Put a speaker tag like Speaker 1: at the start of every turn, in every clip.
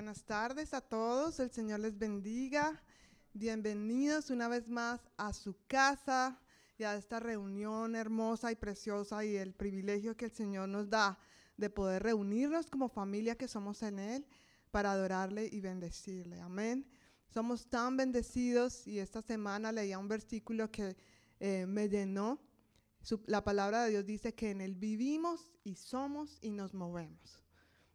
Speaker 1: buenas tardes a todos. El Señor les bendiga. Bienvenidos una vez más a su casa y a esta reunión hermosa y preciosa y el privilegio que el Señor nos da de poder reunirnos como familia que somos en Él para adorarle y bendecirle. Amén. Somos tan bendecidos y esta semana leía un versículo que eh, me llenó. la palabra de Dios dice que en Él vivimos y somos y nos movemos.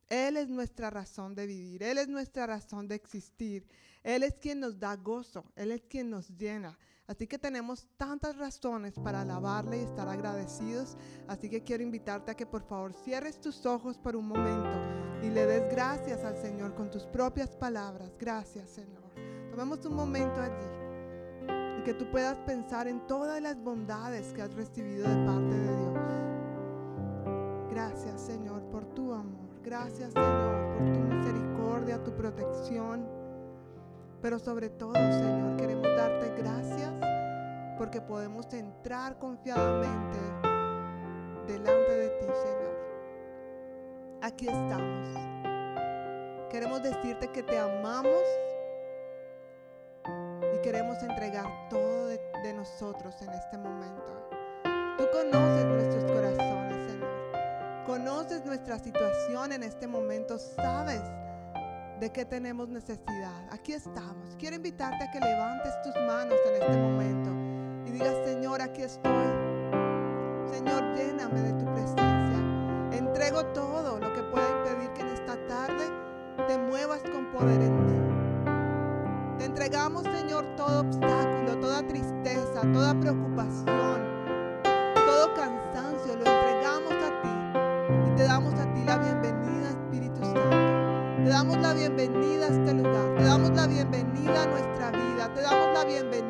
Speaker 1: Él es nuestra razón de vivir, Él es nuestra razón de existir, Él es quien nos da gozo, Él es quien nos llena. Así que tenemos tantas razones para alabarle y estar agradecidos. Así que quiero invitarte a que por favor cierres tus ojos por un momento y le des gracias al Señor con tus propias palabras. Gracias Señor. Tomemos un momento allí y que tú puedas pensar en todas las bondades que has recibido de parte de Dios. Gracias Señor por tu amor. Gracias Señor por tu misericordia, tu protección. Pero sobre todo Señor queremos darte gracias porque podemos entrar confiadamente delante de ti Señor. Aquí estamos. Queremos decirte que te amamos y queremos entregar todo de, nosotros en este momento. Tú conoces nuestros corazones conoces nuestra situación en este momento, sabes de qué tenemos necesidad. Aquí estamos. Quiero invitarte a que levantes tus manos en este momento y digas, Señor, aquí estoy. Señor, lléname de tu presencia. Entrego todo lo que pueda impedir que en esta tarde te muevas con poder en mí. Te entregamos, Señor, todo obstáculo, toda tristeza, toda preocupación, damos la bienvenida a este lugar. Te damos la bienvenida a nuestra vida. Te damos la bienvenida,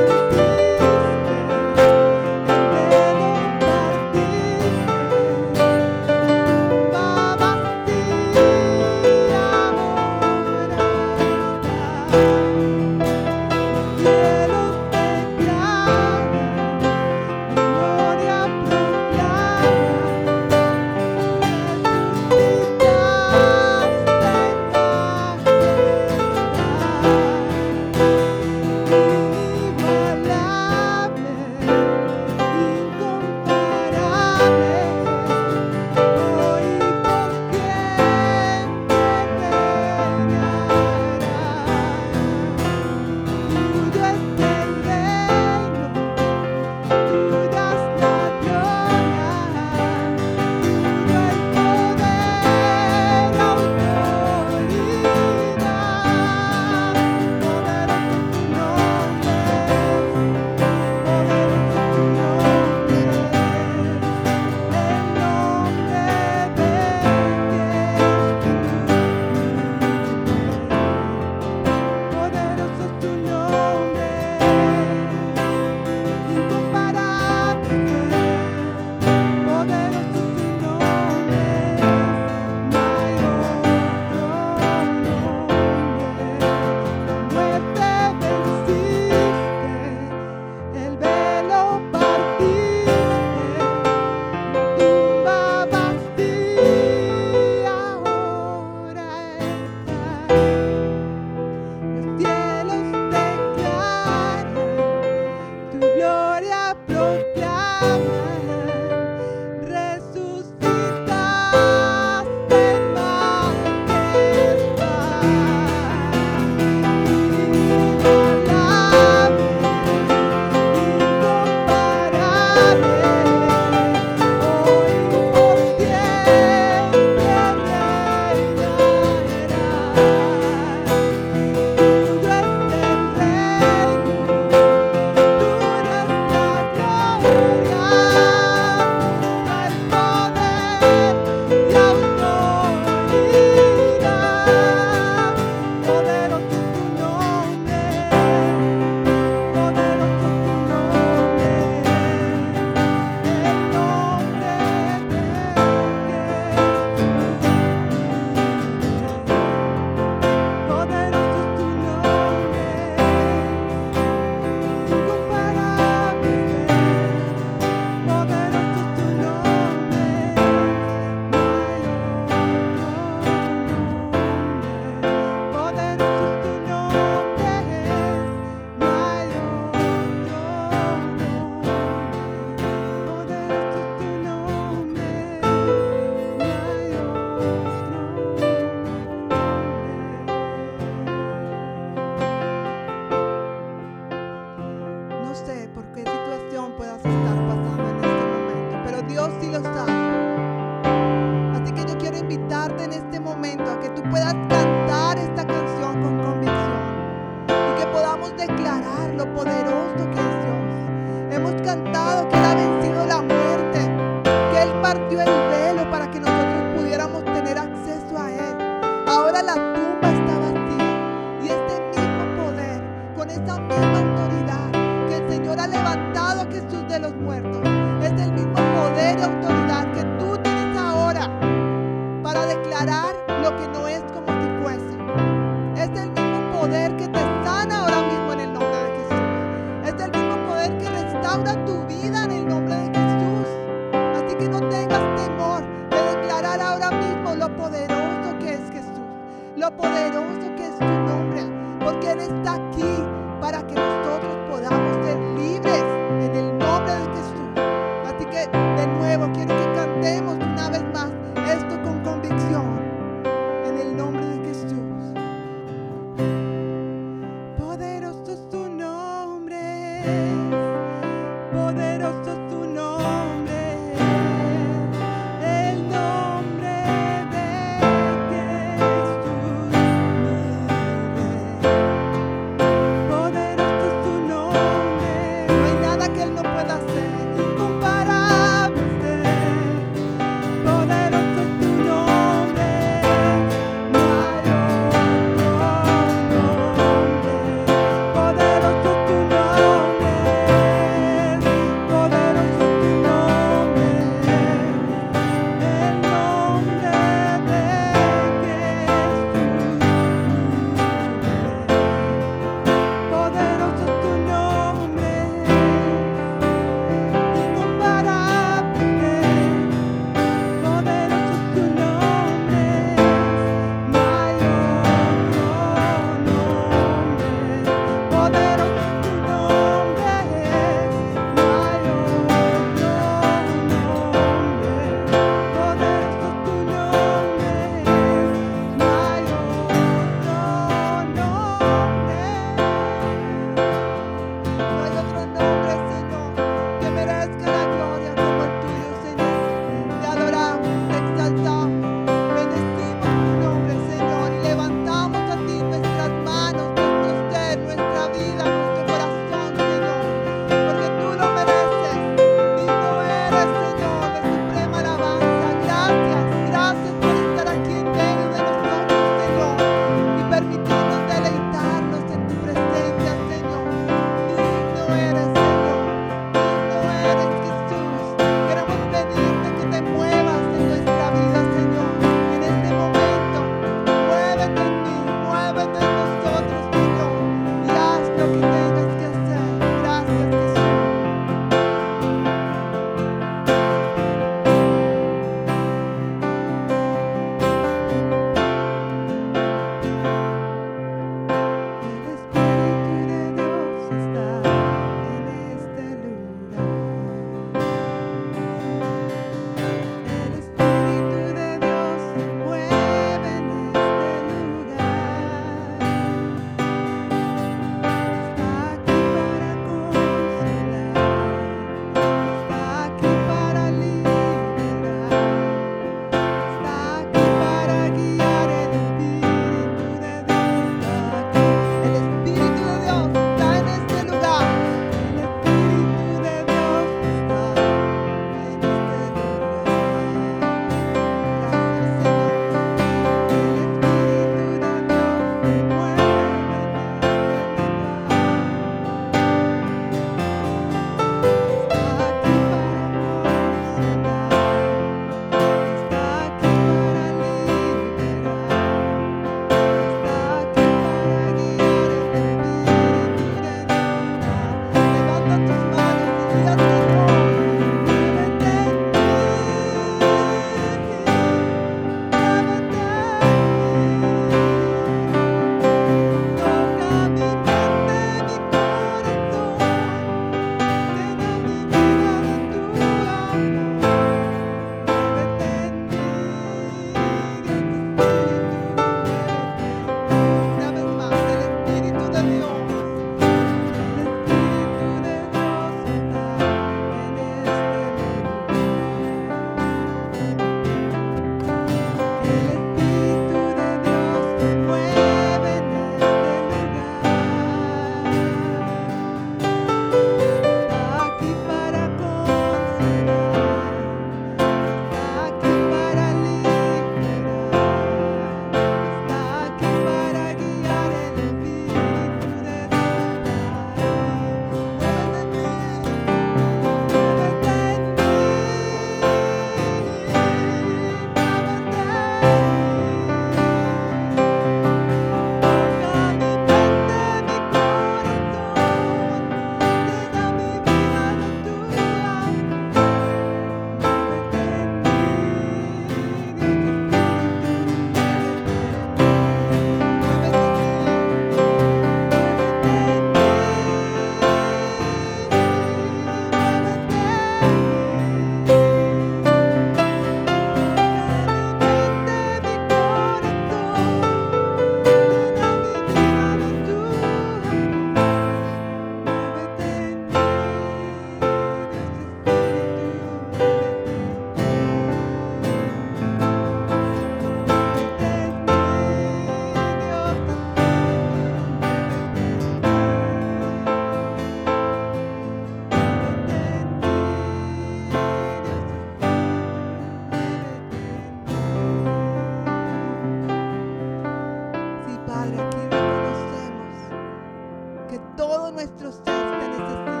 Speaker 1: assistance.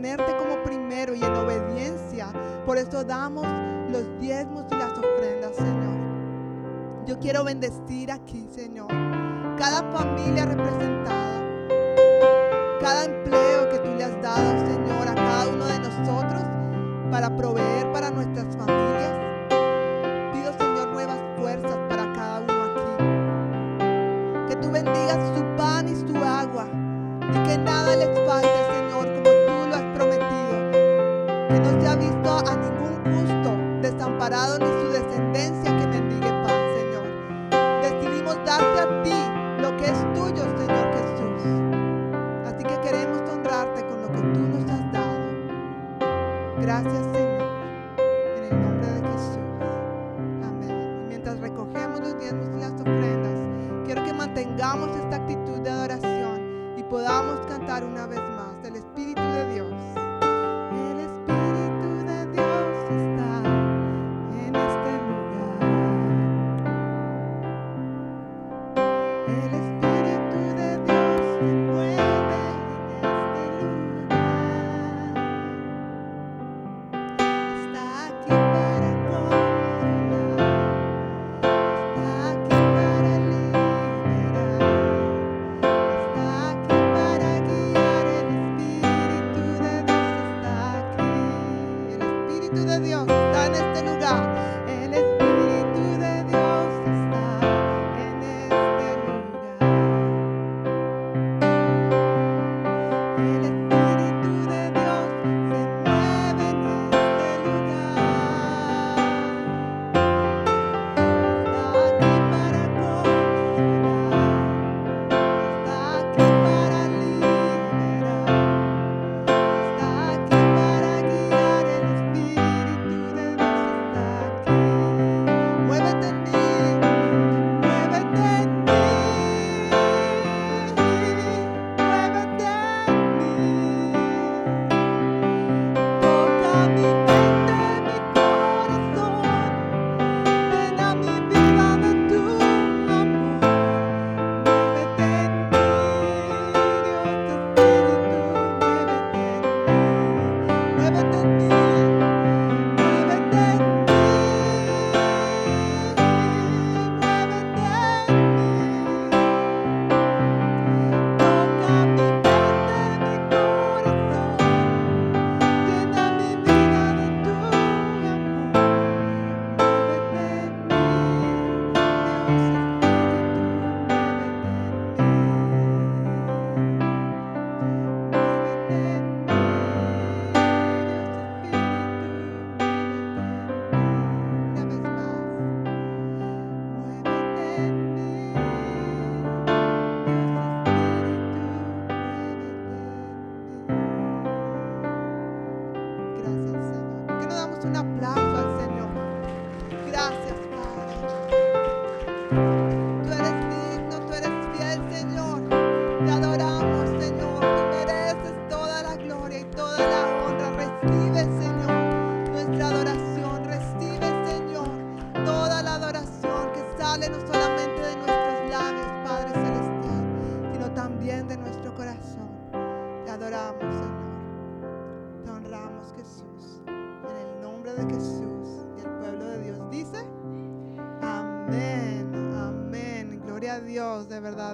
Speaker 1: ponerte como primero y en obediencia. Por eso damos los diezmos y las ofrendas, Señor. Yo quiero bendecir aquí, Señor. Cada familia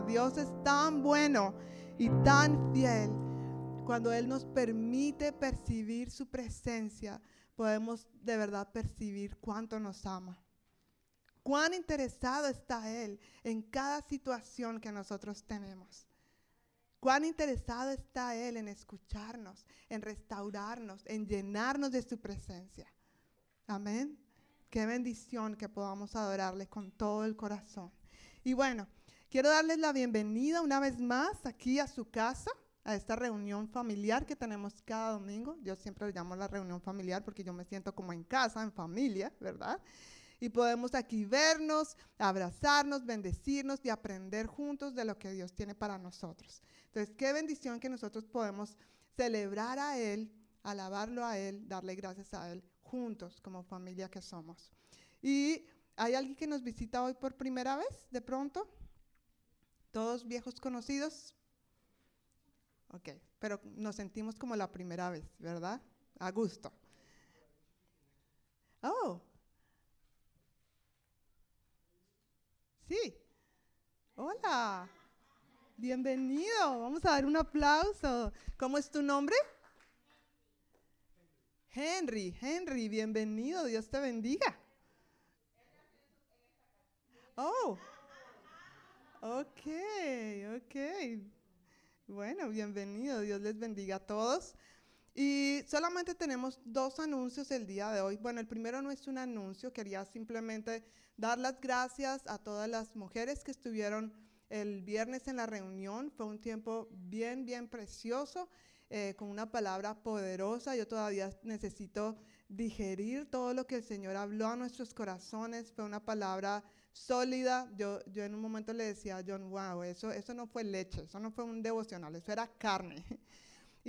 Speaker 1: Dios es tan bueno y tan fiel. Cuando Él nos permite percibir su presencia, podemos de verdad percibir cuánto nos ama. Cuán interesado está Él en cada situación que nosotros tenemos. Cuán interesado está Él en escucharnos, en restaurarnos, en llenarnos de su presencia. Amén. Qué bendición que podamos adorarle con todo el corazón. Y bueno, quiero darles la bienvenida una vez más aquí a su casa, a esta reunión familiar que tenemos cada domingo. Yo siempre le llamo la reunión familiar porque yo me siento como en casa, en familia, ¿verdad? Y podemos aquí vernos, abrazarnos, bendecirnos y aprender juntos de lo que Dios tiene para nosotros. Entonces, qué bendición que nosotros podemos celebrar a Él, alabarlo a Él, darle gracias a Él juntos como familia que somos. Y hay alguien que nos visita hoy por primera vez, de pronto. Todos viejos conocidos. Ok, pero nos sentimos como la primera vez, ¿verdad? A gusto. Oh. Sí. Hola. Bienvenido. Vamos a dar un aplauso. ¿Cómo es tu nombre? Henry, Henry, bienvenido, Dios te bendiga. Oh, ok, ok. Bueno, bienvenido, Dios les bendiga a todos. Y solamente tenemos dos anuncios el día de hoy. Bueno, el primero no es un anuncio, quería simplemente dar las gracias a todas las mujeres que estuvieron el viernes en la reunión. Fue un tiempo bien, bien precioso. Eh, con una palabra poderosa. Yo todavía necesito digerir todo lo que el Señor habló a nuestros corazones. Fue una palabra sólida. Yo, yo en un momento le decía a John, wow, eso, eso no fue leche, eso no fue un devocional, eso era carne.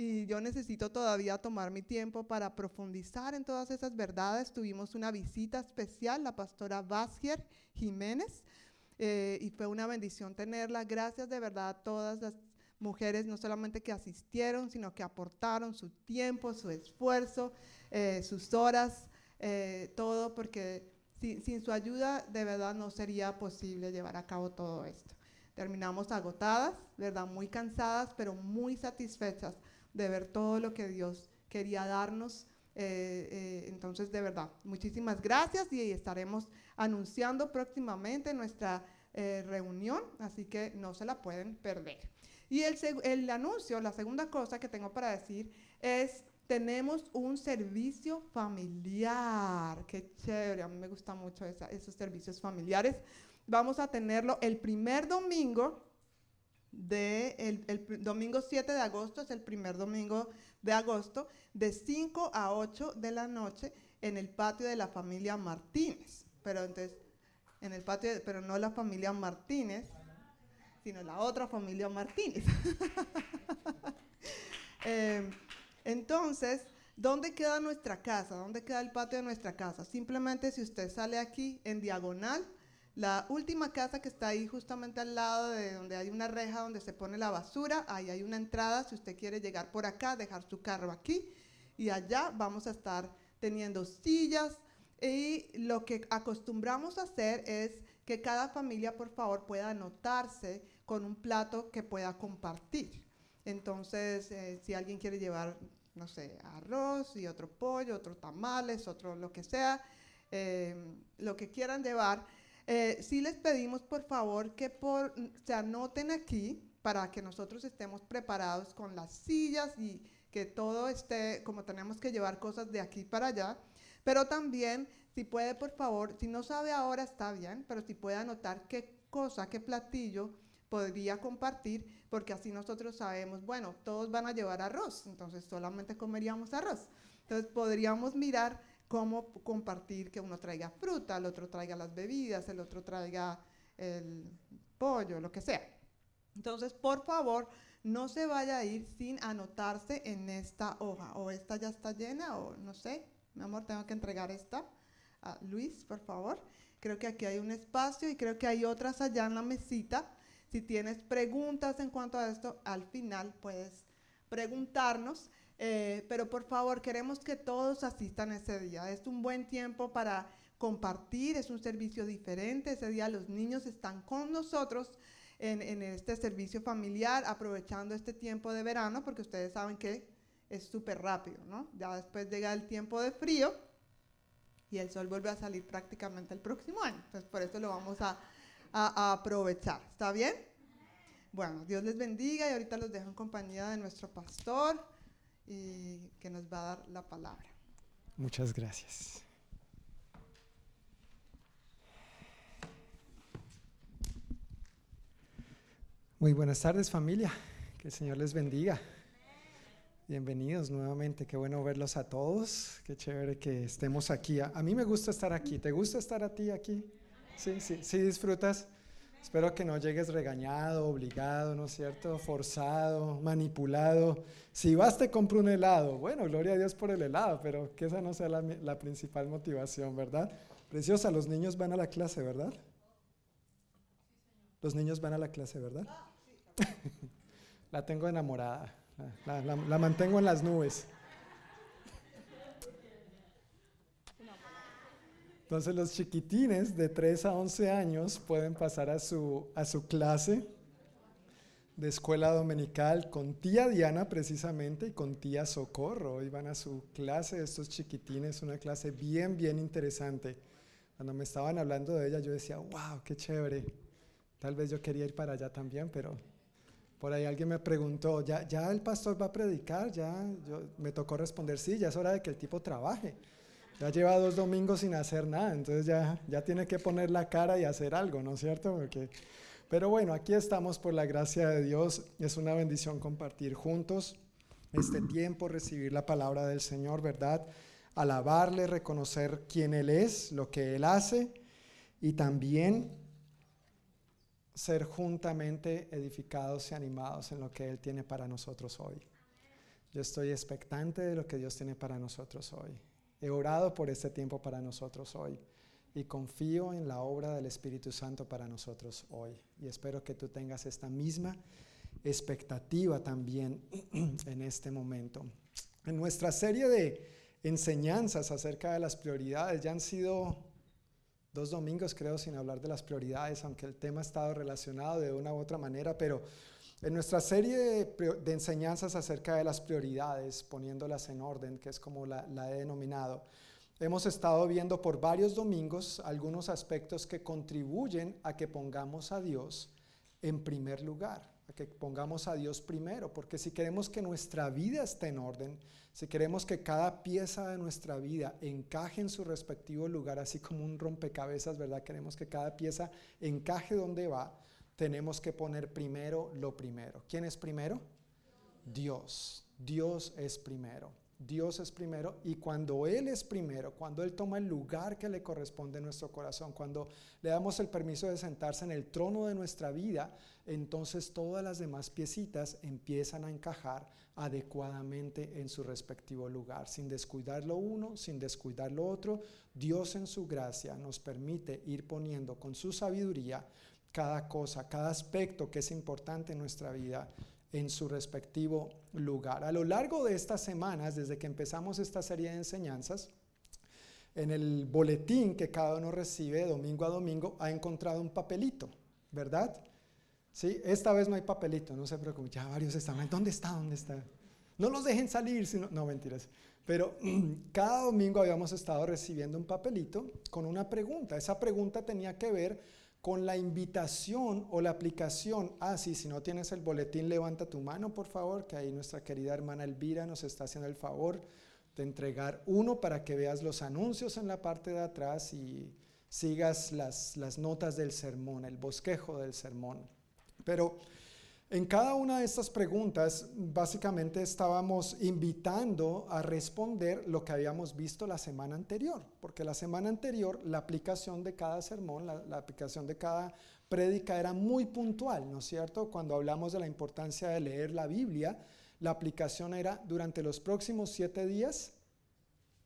Speaker 1: Y yo necesito todavía tomar mi tiempo para profundizar en todas esas verdades. Tuvimos una visita especial, la pastora Vázquez Jiménez, eh, y fue una bendición tenerla. Gracias de verdad a todas las mujeres no solamente que asistieron, sino que aportaron su tiempo, su esfuerzo, eh, sus horas, eh, todo, porque sin su ayuda de verdad no sería posible llevar a cabo todo esto. Terminamos agotadas, ¿verdad? Muy cansadas, pero muy satisfechas de ver todo lo que Dios quería darnos. Eh, entonces, de verdad, muchísimas gracias y estaremos anunciando próximamente nuestra reunión, así que no se la pueden perder. Y el, el anuncio, la segunda cosa que tengo para decir es, tenemos un servicio familiar. Qué chévere, a mí me gustan mucho esos servicios familiares. Vamos a tenerlo el primer domingo de el, el, domingo 7 de agosto, es el primer domingo de agosto, de 5 a 8 de la noche en el patio de la familia Martínez. Pero entonces, en el patio, pero no la familia Martínez, sino la otra familia Martínez. Em, entonces, ¿dónde queda nuestra casa? ¿Dónde queda el patio de nuestra casa? Simplemente si usted sale aquí en diagonal, la última casa que está ahí justamente al lado de donde hay una reja donde se pone la basura, ahí hay una entrada si usted quiere llegar por acá, dejar su carro aquí y allá vamos a estar teniendo sillas y lo que acostumbramos a hacer es que cada familia por favor pueda anotarse con un plato que pueda compartir. Entonces, eh, si alguien quiere llevar, no sé, arroz y otro pollo, otro tamales, otro lo que sea, eh, lo que quieran llevar, eh, sí les pedimos por favor que por, se anoten aquí para que nosotros estemos preparados con las sillas y que todo esté, como tenemos que llevar cosas de aquí para allá, pero también si puede por favor, si no sabe ahora está bien, pero si puede anotar qué cosa, qué platillo podría compartir, porque así nosotros sabemos, bueno, todos van a llevar arroz, entonces solamente comeríamos arroz. Entonces podríamos mirar cómo compartir, que uno traiga fruta, el otro traiga las bebidas, el otro traiga el pollo, lo que sea. Entonces, por favor, no se vaya a ir sin anotarse en esta hoja. O esta ya está llena, o no sé, mi amor, tengo que entregar esta. a Luis, por favor. Creo que aquí hay un espacio y creo que hay otras allá en la mesita si tienes preguntas en cuanto a esto, al final puedes preguntarnos. Eh, pero por favor, queremos que todos asistan ese día. Es un buen tiempo para compartir, es un servicio diferente. Ese día los niños están con nosotros en, en este servicio familiar, aprovechando este tiempo de verano, porque ustedes saben que es súper rápido, ¿no? Ya después llega el tiempo de frío y el sol vuelve a salir prácticamente el próximo año. Entonces, por eso lo vamos a, a, aprovechar. ¿Está bien? Bueno, Dios les bendiga y ahorita los dejo en compañía de nuestro pastor y que nos va a dar la palabra.
Speaker 2: Muchas gracias. Muy buenas tardes familia, que el Señor les bendiga. Bienvenidos nuevamente, qué bueno verlos a todos, qué chévere que estemos aquí. A, mí me gusta estar aquí, ¿te gusta estar a ti aquí? Sí, sí, sí disfrutas. Espero que no llegues regañado, obligado, ¿no es cierto? Forzado, manipulado. Si vas te compro un helado. Bueno, gloria a Dios por el helado, pero que esa no sea la, la principal motivación, ¿verdad? Preciosa, los niños van a la clase, ¿verdad? Los niños van a la clase, ¿verdad? la tengo enamorada, la, la, la mantengo en las nubes. Entonces los chiquitines de 3 a 11 años pueden pasar a su, a su clase de escuela dominical con tía Diana precisamente y con tía Socorro. Hoy van a su clase estos chiquitines, una clase bien, bien interesante. Cuando me estaban hablando de ella yo decía, wow, qué chévere. Tal vez yo quería ir para allá también, pero por ahí alguien me preguntó, ¿ya, ya el pastor va a predicar? Ya yo, me tocó responder, sí, ya es hora de que el tipo trabaje. Ya lleva dos domingos sin hacer nada, entonces ya, ya tiene que poner la cara y hacer algo, ¿no es cierto? Porque, pero bueno, aquí estamos por la gracia de Dios. Es una bendición compartir juntos este tiempo, recibir la palabra del Señor, ¿verdad? Alabarle, reconocer quién Él es, lo que Él hace y también ser juntamente edificados y animados en lo que Él tiene para nosotros hoy. Yo estoy expectante de lo que Dios tiene para nosotros hoy. He orado por este tiempo para nosotros hoy y confío en la obra del Espíritu Santo para nosotros hoy. Y espero que tú tengas esta misma expectativa también en este momento. En nuestra serie de enseñanzas acerca de las prioridades, ya han sido dos domingos creo sin hablar de las prioridades, aunque el tema ha estado relacionado de una u otra manera, pero en nuestra serie de, enseñanzas acerca de las prioridades, poniéndolas en orden, que es como la, he denominado, hemos estado viendo por varios domingos algunos aspectos que contribuyen a que pongamos a Dios en primer lugar, a que pongamos a Dios primero, porque si queremos que nuestra vida esté en orden, si queremos que cada pieza de nuestra vida encaje en su respectivo lugar, así como un rompecabezas, ¿verdad? Queremos que cada pieza encaje donde va tenemos que poner primero lo primero. ¿Quién es primero? Dios. Dios es primero. Dios es primero y cuando Él es primero, cuando Él toma el lugar que le corresponde en nuestro corazón, cuando le damos el permiso de sentarse en el trono de nuestra vida, entonces todas las demás piecitas empiezan a encajar adecuadamente en su respectivo lugar, sin descuidar lo uno, sin descuidar lo otro. Dios en su gracia nos permite ir poniendo con su sabiduría cada cosa, cada aspecto que es importante en nuestra vida en su respectivo lugar. A lo largo de estas semanas, desde que empezamos esta serie de enseñanzas, en el boletín que cada uno recibe domingo a domingo, ha encontrado un papelito, ¿verdad? Sí, esta vez no hay papelito, no se preocupen, ya varios están, ¿dónde está? ¿Dónde está? No los dejen salir, sino, no mentiras. Pero cada domingo habíamos estado recibiendo un papelito con una pregunta. Esa pregunta tenía que ver con la invitación o la aplicación. Ah, sí, si no tienes el boletín, levanta tu mano, por favor, que ahí nuestra querida hermana Elvira nos está haciendo el favor de entregar uno para que veas los anuncios en la parte de atrás y sigas las, las notas del sermón, el bosquejo del sermón. Pero en cada una de estas preguntas, básicamente estábamos invitando a responder lo que habíamos visto la semana anterior, porque la semana anterior la aplicación de cada sermón, la, aplicación de cada prédica era muy puntual, ¿no es cierto? Cuando hablamos de la importancia de leer la Biblia, la aplicación era durante los próximos siete días,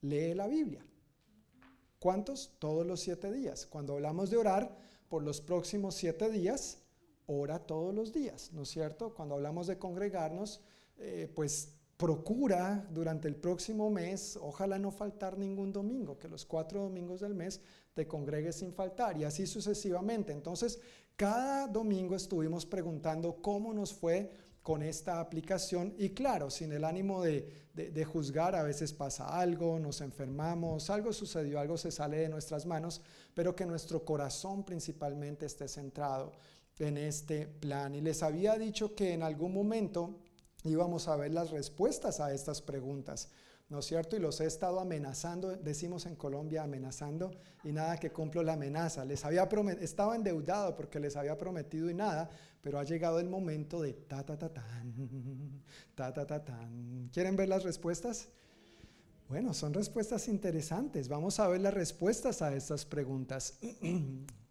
Speaker 2: lee la Biblia. ¿Cuántos? Todos los siete días. Cuando hablamos de orar, por los próximos siete días, ora todos los días, ¿no es cierto? Cuando hablamos de congregarnos, eh, pues procura durante el próximo mes, ojalá no faltar ningún domingo, que los cuatro domingos del mes te congregues sin faltar y así sucesivamente. Entonces, cada domingo estuvimos preguntando cómo nos fue con esta aplicación y claro, sin el ánimo de, de, juzgar, a veces pasa algo, nos enfermamos, algo sucedió, algo se sale de nuestras manos, pero que nuestro corazón principalmente esté centrado en este plan. Y les había dicho que en algún momento íbamos a ver las respuestas a estas preguntas. ¿no es cierto? Y los he estado amenazando, decimos en Colombia amenazando, y nada que cumplo la amenaza. Les había estaba endeudado porque les había prometido y nada, pero ha llegado el momento de ta ta ta tan, ta ta ta tan. ¿Quieren ver las respuestas? Bueno, son respuestas interesantes. Vamos a ver las respuestas a estas preguntas.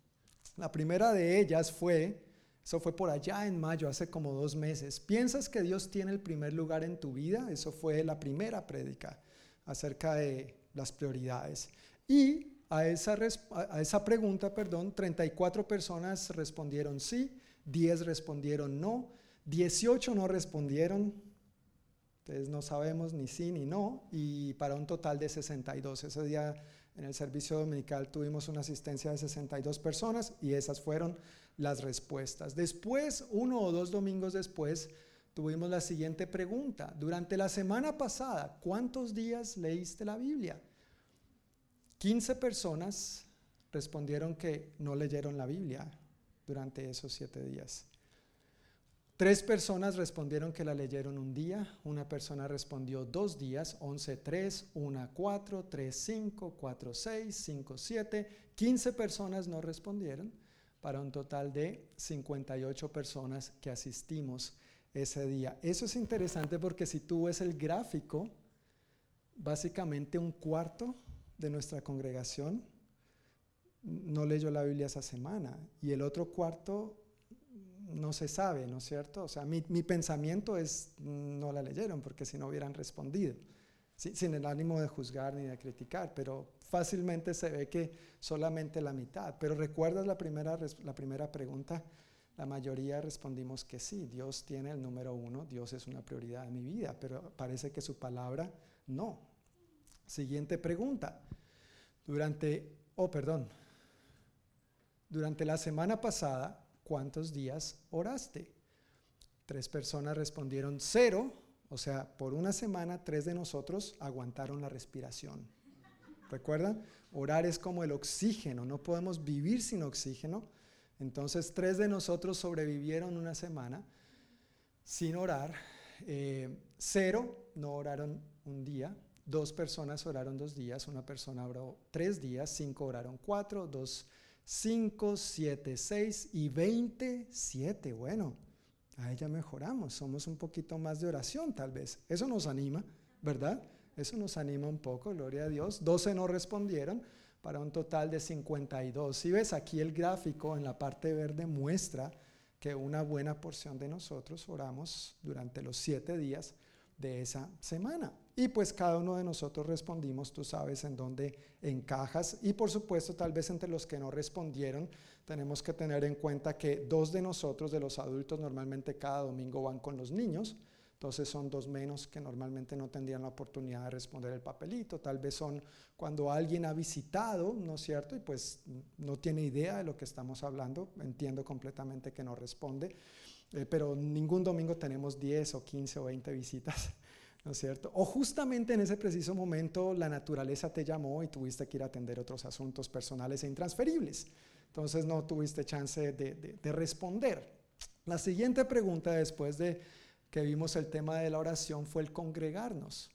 Speaker 2: la primera de ellas fue, eso fue por allá en mayo, hace como dos meses. ¿Piensas que Dios tiene el primer lugar en tu vida? Eso fue la primera prédica acerca de las prioridades. Y a esa, a esa pregunta, perdón, 34 personas respondieron sí, 10 respondieron no, 18 no respondieron, entonces no sabemos ni sí ni no, y para un total de 62. Ese día en el servicio dominical tuvimos una asistencia de 62 personas y esas fueron las respuestas. Después, uno o dos domingos después, tuvimos la siguiente pregunta. Durante la semana pasada, ¿cuántos días leíste la Biblia? 15 personas respondieron que no leyeron la Biblia durante esos siete días. Tres personas respondieron que la leyeron un día, una persona respondió dos días, 11, 3, 1, 4, 3, 5, 4, 6, 5, 7, 15 personas no respondieron para un total de 58 personas que asistimos ese día. Eso es interesante porque si tú ves el gráfico, básicamente un cuarto de nuestra congregación no leyó la Biblia esa semana y el otro cuarto no se sabe, ¿no es cierto? O sea, mi, pensamiento es no la leyeron porque si no hubieran respondido, sin el ánimo de juzgar ni de criticar, pero fácilmente se ve que solamente la mitad. Pero recuerdas la primera, la primera pregunta, la mayoría respondimos que sí, Dios tiene el número uno, Dios es una prioridad en mi vida, pero parece que su palabra no. Siguiente pregunta. Durante, oh, perdón, durante la semana pasada, ¿cuántos días oraste? Tres personas respondieron cero, o sea, por una semana tres de nosotros aguantaron la respiración. ¿Recuerdan? Orar es como el oxígeno, no podemos vivir sin oxígeno. Entonces, tres de nosotros sobrevivieron una semana sin orar. Eh, cero no oraron un día. Dos personas oraron dos días. Una persona oró tres días. Cinco oraron cuatro. Dos, cinco, siete, seis y veintisiete. Bueno, ahí ya mejoramos. Somos un poquito más de oración, tal vez. Eso nos anima, ¿verdad? Eso nos anima un poco, gloria a Dios. 12 no respondieron para un total de 52. Si ves aquí el gráfico en la parte verde muestra que una buena porción de nosotros oramos durante los siete días de esa semana. Y pues cada uno de nosotros respondimos, tú sabes en dónde encajas. Y por supuesto, tal vez entre los que no respondieron, tenemos que tener en cuenta que dos de nosotros, de los adultos, normalmente cada domingo van con los niños. Entonces son dos menos que normalmente no tendrían la oportunidad de responder el papelito. Tal vez son cuando alguien ha visitado, ¿no es cierto? Y pues no tiene idea de lo que estamos hablando. Entiendo completamente que no responde. Eh, pero ningún domingo tenemos 10 o 15 o 20 visitas, ¿no es cierto? O justamente en ese preciso momento la naturaleza te llamó y tuviste que ir a atender otros asuntos personales e intransferibles. Entonces no tuviste chance de, de responder. La siguiente pregunta después de que vimos el tema de la oración fue el congregarnos.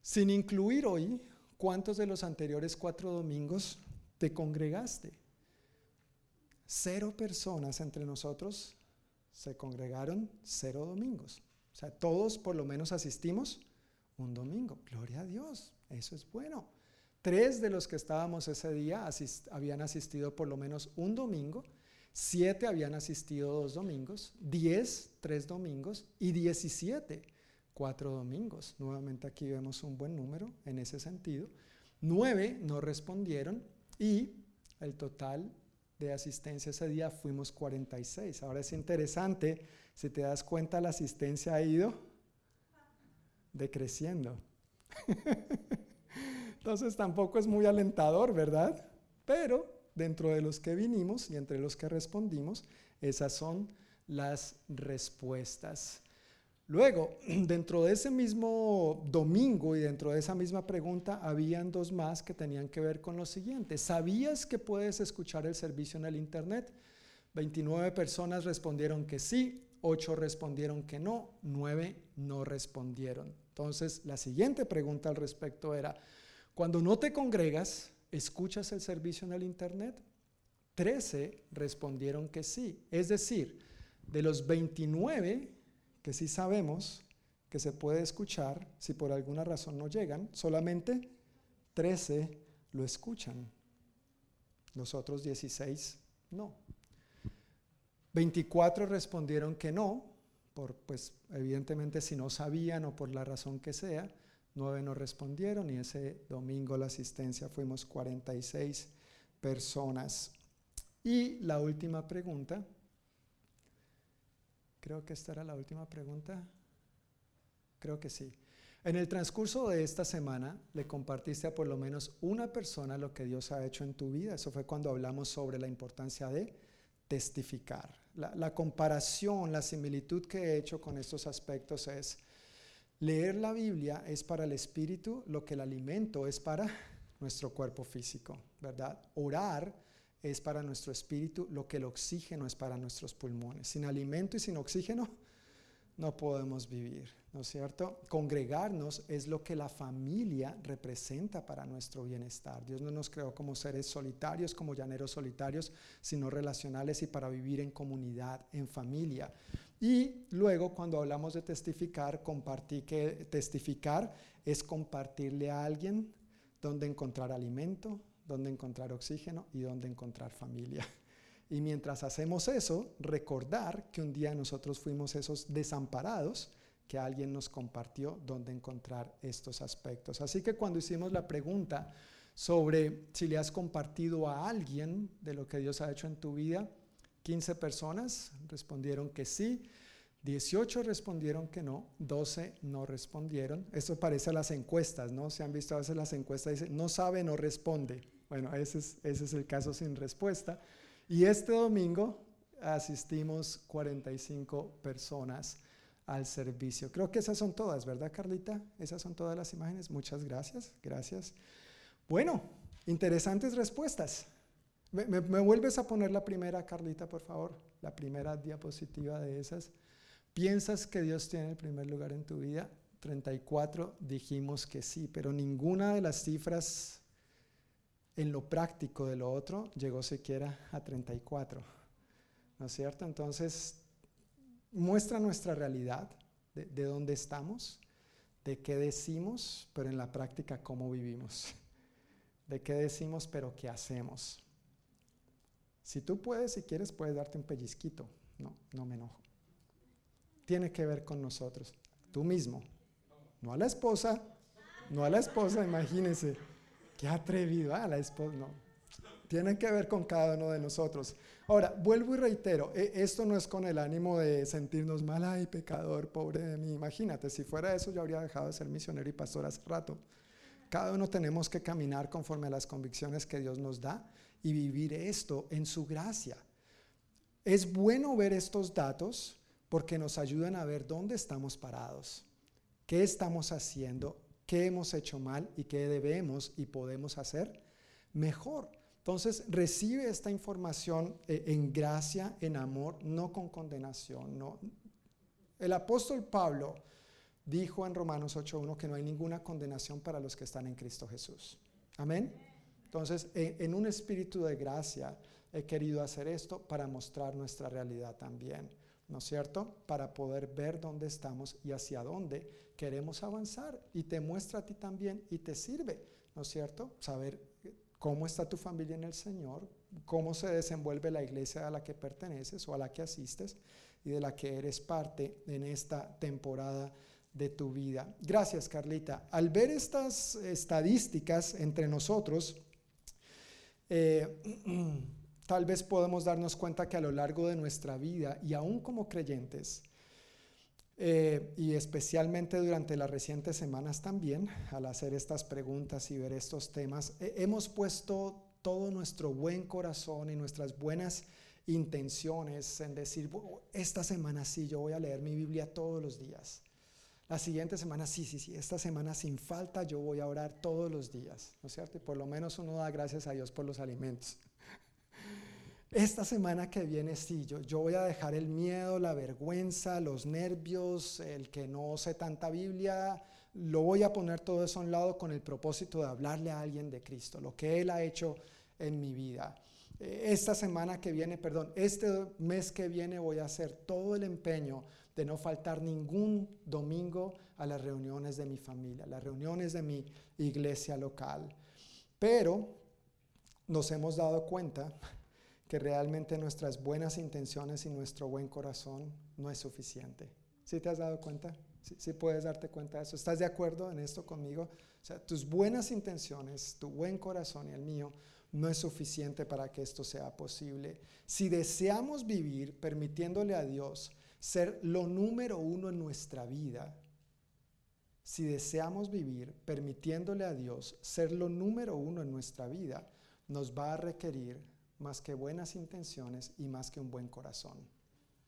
Speaker 2: Sin incluir hoy, ¿cuántos de los anteriores cuatro domingos te congregaste? Cero personas entre nosotros se congregaron cero domingos. O sea, todos por lo menos asistimos un domingo. Gloria a Dios, eso es bueno. Tres de los que estábamos ese día habían asistido por lo menos un domingo Siete habían asistido dos domingos, diez tres domingos y diecisiete cuatro domingos. Nuevamente aquí vemos un buen número en ese sentido. Nueve no respondieron y el total de asistencia ese día fuimos 46. Ahora es interesante, si te das cuenta, la asistencia ha ido decreciendo. Entonces tampoco es muy alentador, ¿verdad? Pero dentro de los que vinimos y entre los que respondimos, esas son las respuestas. Luego, dentro de ese mismo domingo y dentro de esa misma pregunta, habían dos más que tenían que ver con lo siguiente. ¿Sabías que puedes escuchar el servicio en el Internet? 29 personas respondieron que sí, 8 respondieron que no, 9 no respondieron. Entonces, la siguiente pregunta al respecto era, cuando no te congregas, ¿escuchas el servicio en el Internet? 13 respondieron que sí. Es decir, de los 29 que sí sabemos que se puede escuchar, si por alguna razón no llegan, solamente 13 lo escuchan. Los otros 16 no. 24 respondieron que no, por, pues evidentemente si no sabían o por la razón que sea. 9 no respondieron y ese domingo la asistencia fuimos 46 personas. Y la última pregunta, creo que esta era la última pregunta, creo que sí. En el transcurso de esta semana le compartiste a por lo menos una persona lo que Dios ha hecho en tu vida. Eso fue cuando hablamos sobre la importancia de testificar. La, comparación, la similitud que he hecho con estos aspectos es, leer la Biblia es para el espíritu lo que el alimento es para nuestro cuerpo físico, ¿verdad? Orar es para nuestro espíritu lo que el oxígeno es para nuestros pulmones. Sin alimento y sin oxígeno no podemos vivir, ¿no es cierto? Congregarnos es lo que la familia representa para nuestro bienestar. Dios no nos creó como seres solitarios, como llaneros solitarios, sino relacionales y para vivir en comunidad, en familia. Y luego cuando hablamos de testificar, compartí que testificar es compartirle a alguien donde encontrar alimento, donde encontrar oxígeno y donde encontrar familia. Y mientras hacemos eso, recordar que un día nosotros fuimos esos desamparados que alguien nos compartió dónde encontrar estos aspectos. Así que cuando hicimos la pregunta sobre si le has compartido a alguien de lo que Dios ha hecho en tu vida, 15 personas respondieron que sí, 18 respondieron que no, 12 no respondieron. Esto parece a las encuestas, ¿no? Se han visto a veces las encuestas, dicen, no sabe, no responde. Bueno, ese es, ese es el caso sin respuesta. Y este domingo asistimos 45 personas al servicio. Creo que esas son todas, ¿verdad, Carlita? Esas son todas las imágenes. Muchas gracias, gracias. Bueno, interesantes respuestas. ¿Me, me, vuelves a poner la primera, Carlita, por favor? La primera diapositiva de esas. ¿Piensas que Dios tiene el primer lugar en tu vida? 34 dijimos que sí, pero ninguna de las cifras en lo práctico de lo otro llegó siquiera a 34. ¿No es cierto? Entonces, muestra nuestra realidad, de, de, dónde estamos, de qué decimos, pero en la práctica cómo vivimos. De qué decimos, pero qué hacemos. Si tú puedes, si quieres, puedes darte un pellizquito. No, no me enojo. Tiene que ver con nosotros, tú mismo. No a la esposa, no a la esposa, imagínense. Qué atrevido, ah, la esposa, no. Tiene que ver con cada uno de nosotros. Ahora, vuelvo y reitero, e, esto no es con el ánimo de sentirnos mal, ay, pecador, pobre de mí. Imagínate, si fuera eso, yo habría dejado de ser misionero y pastor hace rato. Cada uno tenemos que caminar conforme a las convicciones que Dios nos da y vivir esto en su gracia. Es bueno ver estos datos porque nos ayudan a ver dónde estamos parados, qué estamos haciendo qué hemos hecho mal y qué debemos y podemos hacer mejor. Entonces, recibe esta información eh, en gracia, en amor, no con condenación. No. El apóstol Pablo dijo en Romanos 8.1 que no hay ninguna condenación para los que están en Cristo Jesús. Amén. Entonces, en un espíritu de gracia he querido hacer esto para mostrar nuestra realidad también. ¿no es cierto? Para poder ver dónde estamos y hacia dónde queremos avanzar. Y te muestra a ti también y te sirve, ¿no es cierto? Saber cómo está tu familia en el Señor, cómo se desenvuelve la iglesia a la que perteneces o a la que asistes y de la que eres parte en esta temporada de tu vida. Gracias, Carlita. Al ver estas estadísticas entre nosotros, eh, tal vez podemos darnos cuenta que a lo largo de nuestra vida y aún como creyentes, Eh, y especialmente durante las recientes semanas también, al hacer estas preguntas y ver estos temas, hemos puesto todo nuestro buen corazón y nuestras buenas intenciones en decir, esta semana sí, yo voy a leer mi Biblia todos los días. La siguiente semana, sí, sí, sí, esta semana sin falta yo voy a orar todos los días, ¿no es cierto? Y por lo menos uno da gracias a Dios por los alimentos. Esta semana que viene, sí, yo, voy a dejar el miedo, la vergüenza, los nervios, el que no sé tanta Biblia, lo voy a poner todo eso a un lado con el propósito de hablarle a alguien de Cristo, lo que Él ha hecho en mi vida. Eh, esta semana que viene, perdón, este mes que viene voy a hacer todo el empeño de no faltar ningún domingo a las reuniones de mi familia, las reuniones de mi iglesia local. Pero nos hemos dado cuenta que realmente nuestras buenas intenciones y nuestro buen corazón no es suficiente. ¿Sí te has dado cuenta? ¿Sí, puedes darte cuenta de eso? ¿Estás de acuerdo en esto conmigo? O sea, tus buenas intenciones, tu buen corazón y el mío no es suficiente para que esto sea posible. Si deseamos vivir permitiéndole a Dios ser lo número uno en nuestra vida, si deseamos vivir permitiéndole a Dios ser lo número uno en nuestra vida, nos va a requerir más que buenas intenciones y más que un buen corazón.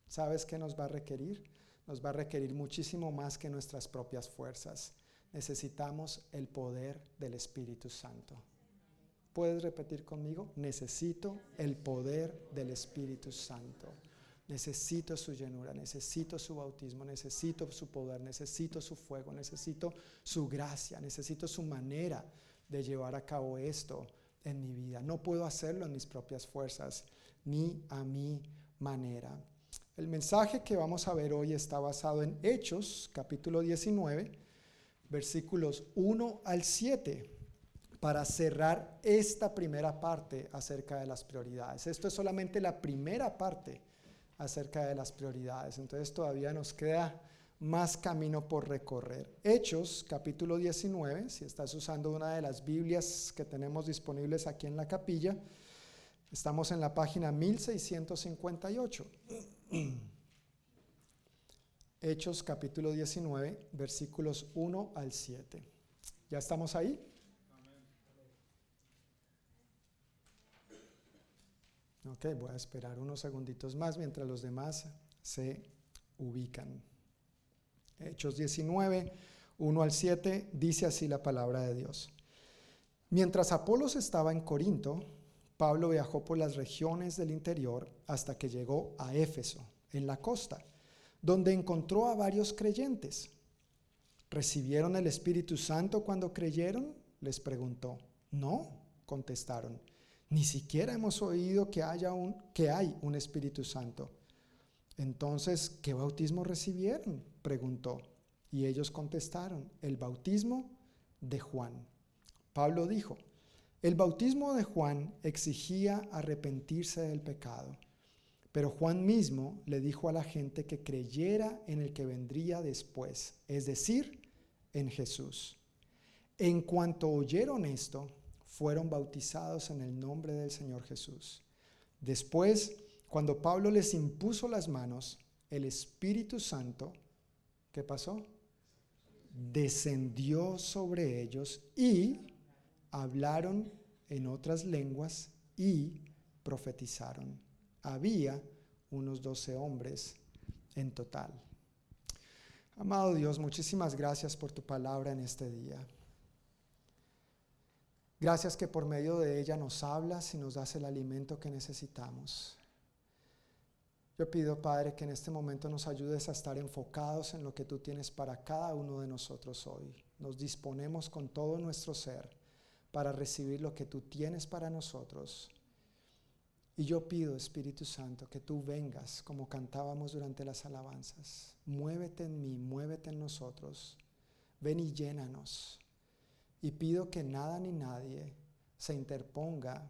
Speaker 2: ¿Sabes qué nos va a requerir? Nos va a requerir muchísimo más que nuestras propias fuerzas. Necesitamos el poder del Espíritu Santo. ¿Puedes repetir conmigo? Necesito el poder del Espíritu Santo. Necesito su llenura, necesito su bautismo, necesito su poder, necesito su fuego, necesito su gracia, necesito su manera de llevar a cabo esto en mi vida. No puedo hacerlo en mis propias fuerzas ni a mi manera. El mensaje que vamos a ver hoy está basado en Hechos, capítulo 19, versículos 1 al 7 para cerrar esta primera parte acerca de las prioridades. Esto es solamente la primera parte acerca de las prioridades. Entonces todavía nos queda más camino por recorrer. Hechos, capítulo 19, si estás usando una de las Biblias que tenemos disponibles aquí en la capilla, estamos en la página 1658. Hechos, capítulo 19, versículos 1 al 7. ¿Ya estamos ahí? Ok, voy a esperar unos segunditos más mientras los demás se ubican. Hechos 19, 1 al 7, dice así la palabra de Dios. Mientras Apolos estaba en Corinto, Pablo viajó por las regiones del interior hasta que llegó a Éfeso, en la costa, donde encontró a varios creyentes. ¿Recibieron el Espíritu Santo cuando creyeron? Les preguntó. No, contestaron. Ni siquiera hemos oído que, haya un, que hay un Espíritu Santo. Entonces, ¿qué bautismo recibieron? preguntó. Y ellos contestaron, el bautismo de Juan. Pablo dijo, el bautismo de Juan exigía arrepentirse del pecado, pero Juan mismo le dijo a la gente que creyera en el que vendría después, es decir, en Jesús. En cuanto oyeron esto, fueron bautizados en el nombre del Señor Jesús. Después, cuando Pablo les impuso las manos, el Espíritu Santo, ¿qué pasó? Descendió sobre ellos y hablaron en otras lenguas y profetizaron. Había unos doce hombres en total. Amado Dios, muchísimas gracias por tu palabra en este día. Gracias que por medio de ella nos hablas y nos das el alimento que necesitamos. Yo pido, Padre, que en este momento nos ayudes a estar enfocados en lo que tú tienes para cada uno de nosotros hoy. Nos disponemos con todo nuestro ser para recibir lo que tú tienes para nosotros. Y yo pido, Espíritu Santo, que tú vengas como cantábamos durante las alabanzas. Muévete en mí, muévete en nosotros. Ven y llénanos. Y pido que nada ni nadie se interponga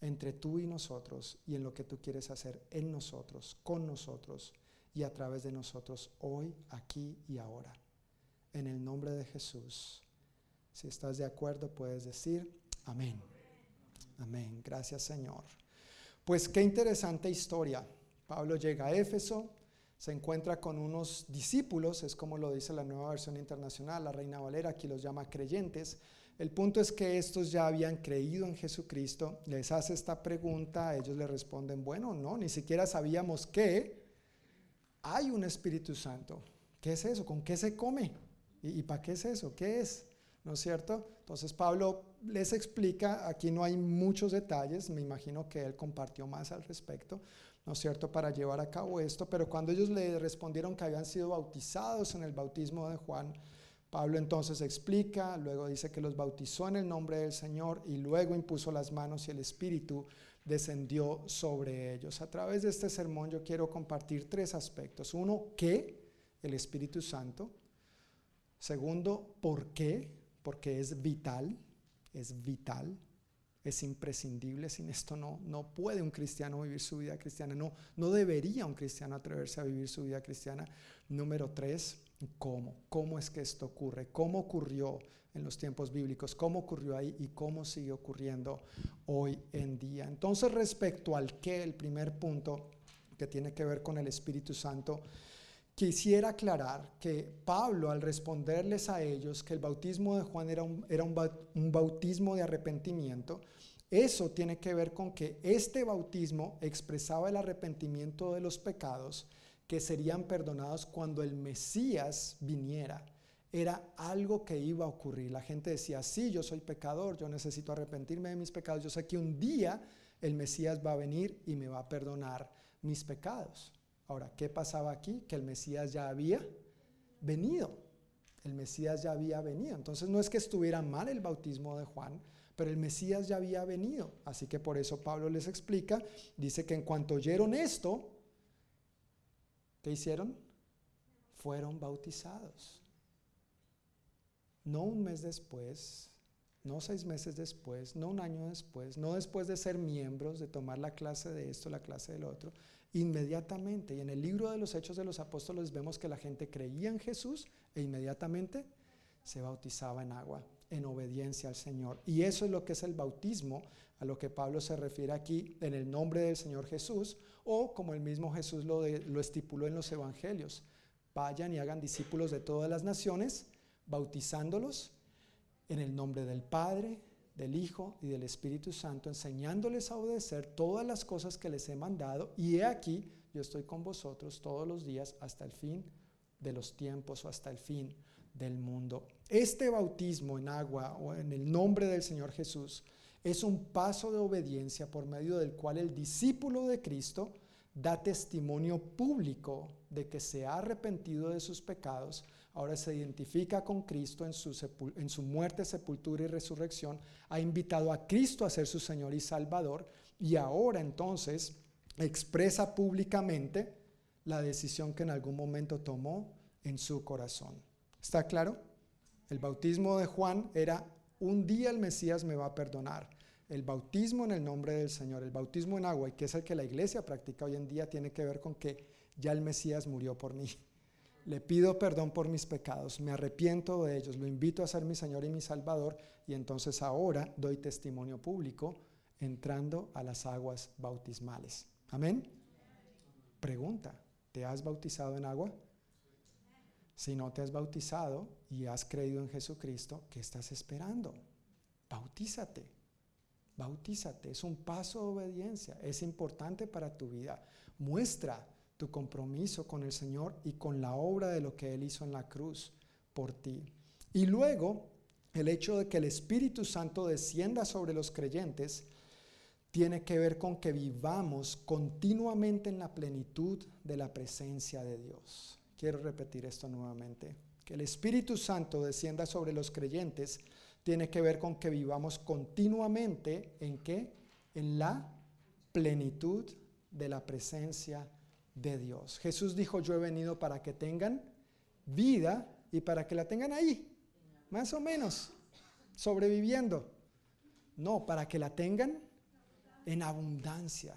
Speaker 2: entre tú y nosotros y en lo que tú quieres hacer en nosotros, con nosotros y a través de nosotros hoy, aquí y ahora. En el nombre de Jesús. Si estás de acuerdo, puedes decir amén. Amén. Gracias Señor. Pues qué interesante historia. Pablo llega a Éfeso, se encuentra con unos discípulos, es como lo dice la nueva versión internacional, la Reina Valera aquí los llama creyentes. El punto es que estos ya habían creído en Jesucristo, les hace esta pregunta, ellos le responden, bueno, no, ni siquiera sabíamos que hay un Espíritu Santo. ¿Qué es eso? ¿Con qué se come? ¿Y, para qué es eso? ¿Qué es? ¿No es cierto? Entonces Pablo les explica, aquí no hay muchos detalles, me imagino que él compartió más al respecto, ¿no es cierto?, para llevar a cabo esto, pero cuando ellos le respondieron que habían sido bautizados en el bautismo de Juan, Pablo entonces explica, luego dice que los bautizó en el nombre del Señor y luego impuso las manos y el Espíritu descendió sobre ellos. A través de este sermón yo quiero compartir tres aspectos. Uno, ¿qué? El Espíritu Santo. Segundo, ¿por qué? Porque es vital, es vital es imprescindible, sin esto no, no puede un cristiano vivir su vida cristiana, no, no debería un cristiano atreverse a vivir su vida cristiana. Número tres, ¿cómo? ¿Cómo es que esto ocurre? ¿Cómo ocurrió en los tiempos bíblicos? ¿Cómo ocurrió ahí y cómo sigue ocurriendo hoy en día? Entonces, respecto al qué, el primer punto que tiene que ver con el Espíritu Santo, quisiera aclarar que Pablo al responderles a ellos que el bautismo de Juan era un, era un, bautismo de arrepentimiento, eso tiene que ver con que este bautismo expresaba el arrepentimiento de los pecados que serían perdonados cuando el Mesías viniera. Era algo que iba a ocurrir. La gente decía, sí, yo soy pecador, yo necesito arrepentirme de mis pecados, yo sé que un día el Mesías va a venir y me va a perdonar mis pecados. Ahora, ¿qué pasaba aquí? Que el Mesías ya había venido. El Mesías ya había venido. Entonces no es que estuviera mal el bautismo de Juan, pero el Mesías ya había venido. Así que por eso Pablo les explica, dice que en cuanto oyeron esto, ¿qué hicieron? Fueron bautizados. No un mes después, no seis meses después, no un año después, no después de ser miembros, de tomar la clase de esto, la clase del otro, inmediatamente. Y en el libro de los Hechos de los Apóstoles vemos que la gente creía en Jesús e inmediatamente se bautizaba en agua, en obediencia al Señor. Y eso es lo que es el bautismo, a lo que Pablo se refiere aquí en el nombre del Señor Jesús, o como el mismo Jesús lo, lo estipuló en los Evangelios. Vayan y hagan discípulos de todas las naciones, bautizándolos en el nombre del Padre, del Hijo y del Espíritu Santo, enseñándoles a obedecer todas las cosas que les he mandado. Y he aquí, yo estoy con vosotros todos los días hasta el fin de los tiempos o hasta el fin del mundo. Este bautismo en agua o en el nombre del Señor Jesús es un paso de obediencia por medio del cual el discípulo de Cristo da testimonio público de que se ha arrepentido de sus pecados ahora se identifica con Cristo en su, muerte, sepultura y resurrección, ha invitado a Cristo a ser su Señor y Salvador y ahora entonces expresa públicamente la decisión que en algún momento tomó en su corazón. ¿Está claro? El bautismo de Juan era un día el Mesías me va a perdonar. El bautismo en el nombre del Señor, el bautismo en agua, y que es el que la iglesia practica hoy en día, tiene que ver con que ya el Mesías murió por mí le pido perdón por mis pecados, me arrepiento de ellos, lo invito a ser mi Señor y mi Salvador y entonces ahora doy testimonio público entrando a las aguas bautismales. Amén. Pregunta, ¿te has bautizado en agua? Si no te has bautizado y has creído en Jesucristo, ¿qué estás esperando? Bautízate. Bautízate. Es un paso de obediencia. Es importante para tu vida. Muestra tu compromiso con el Señor y con la obra de lo que Él hizo en la cruz por ti. Y luego, el hecho de que el Espíritu Santo descienda sobre los creyentes tiene que ver con que vivamos continuamente en la plenitud de la presencia de Dios. Quiero repetir esto nuevamente. Que el Espíritu Santo descienda sobre los creyentes tiene que ver con que vivamos continuamente en qué? En la plenitud de la presencia de Dios. Jesús dijo, yo he venido para que tengan vida y para que la tengan ahí, más o menos, sobreviviendo. No, para que la tengan en abundancia.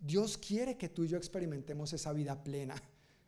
Speaker 2: Dios quiere que tú y yo experimentemos esa vida plena.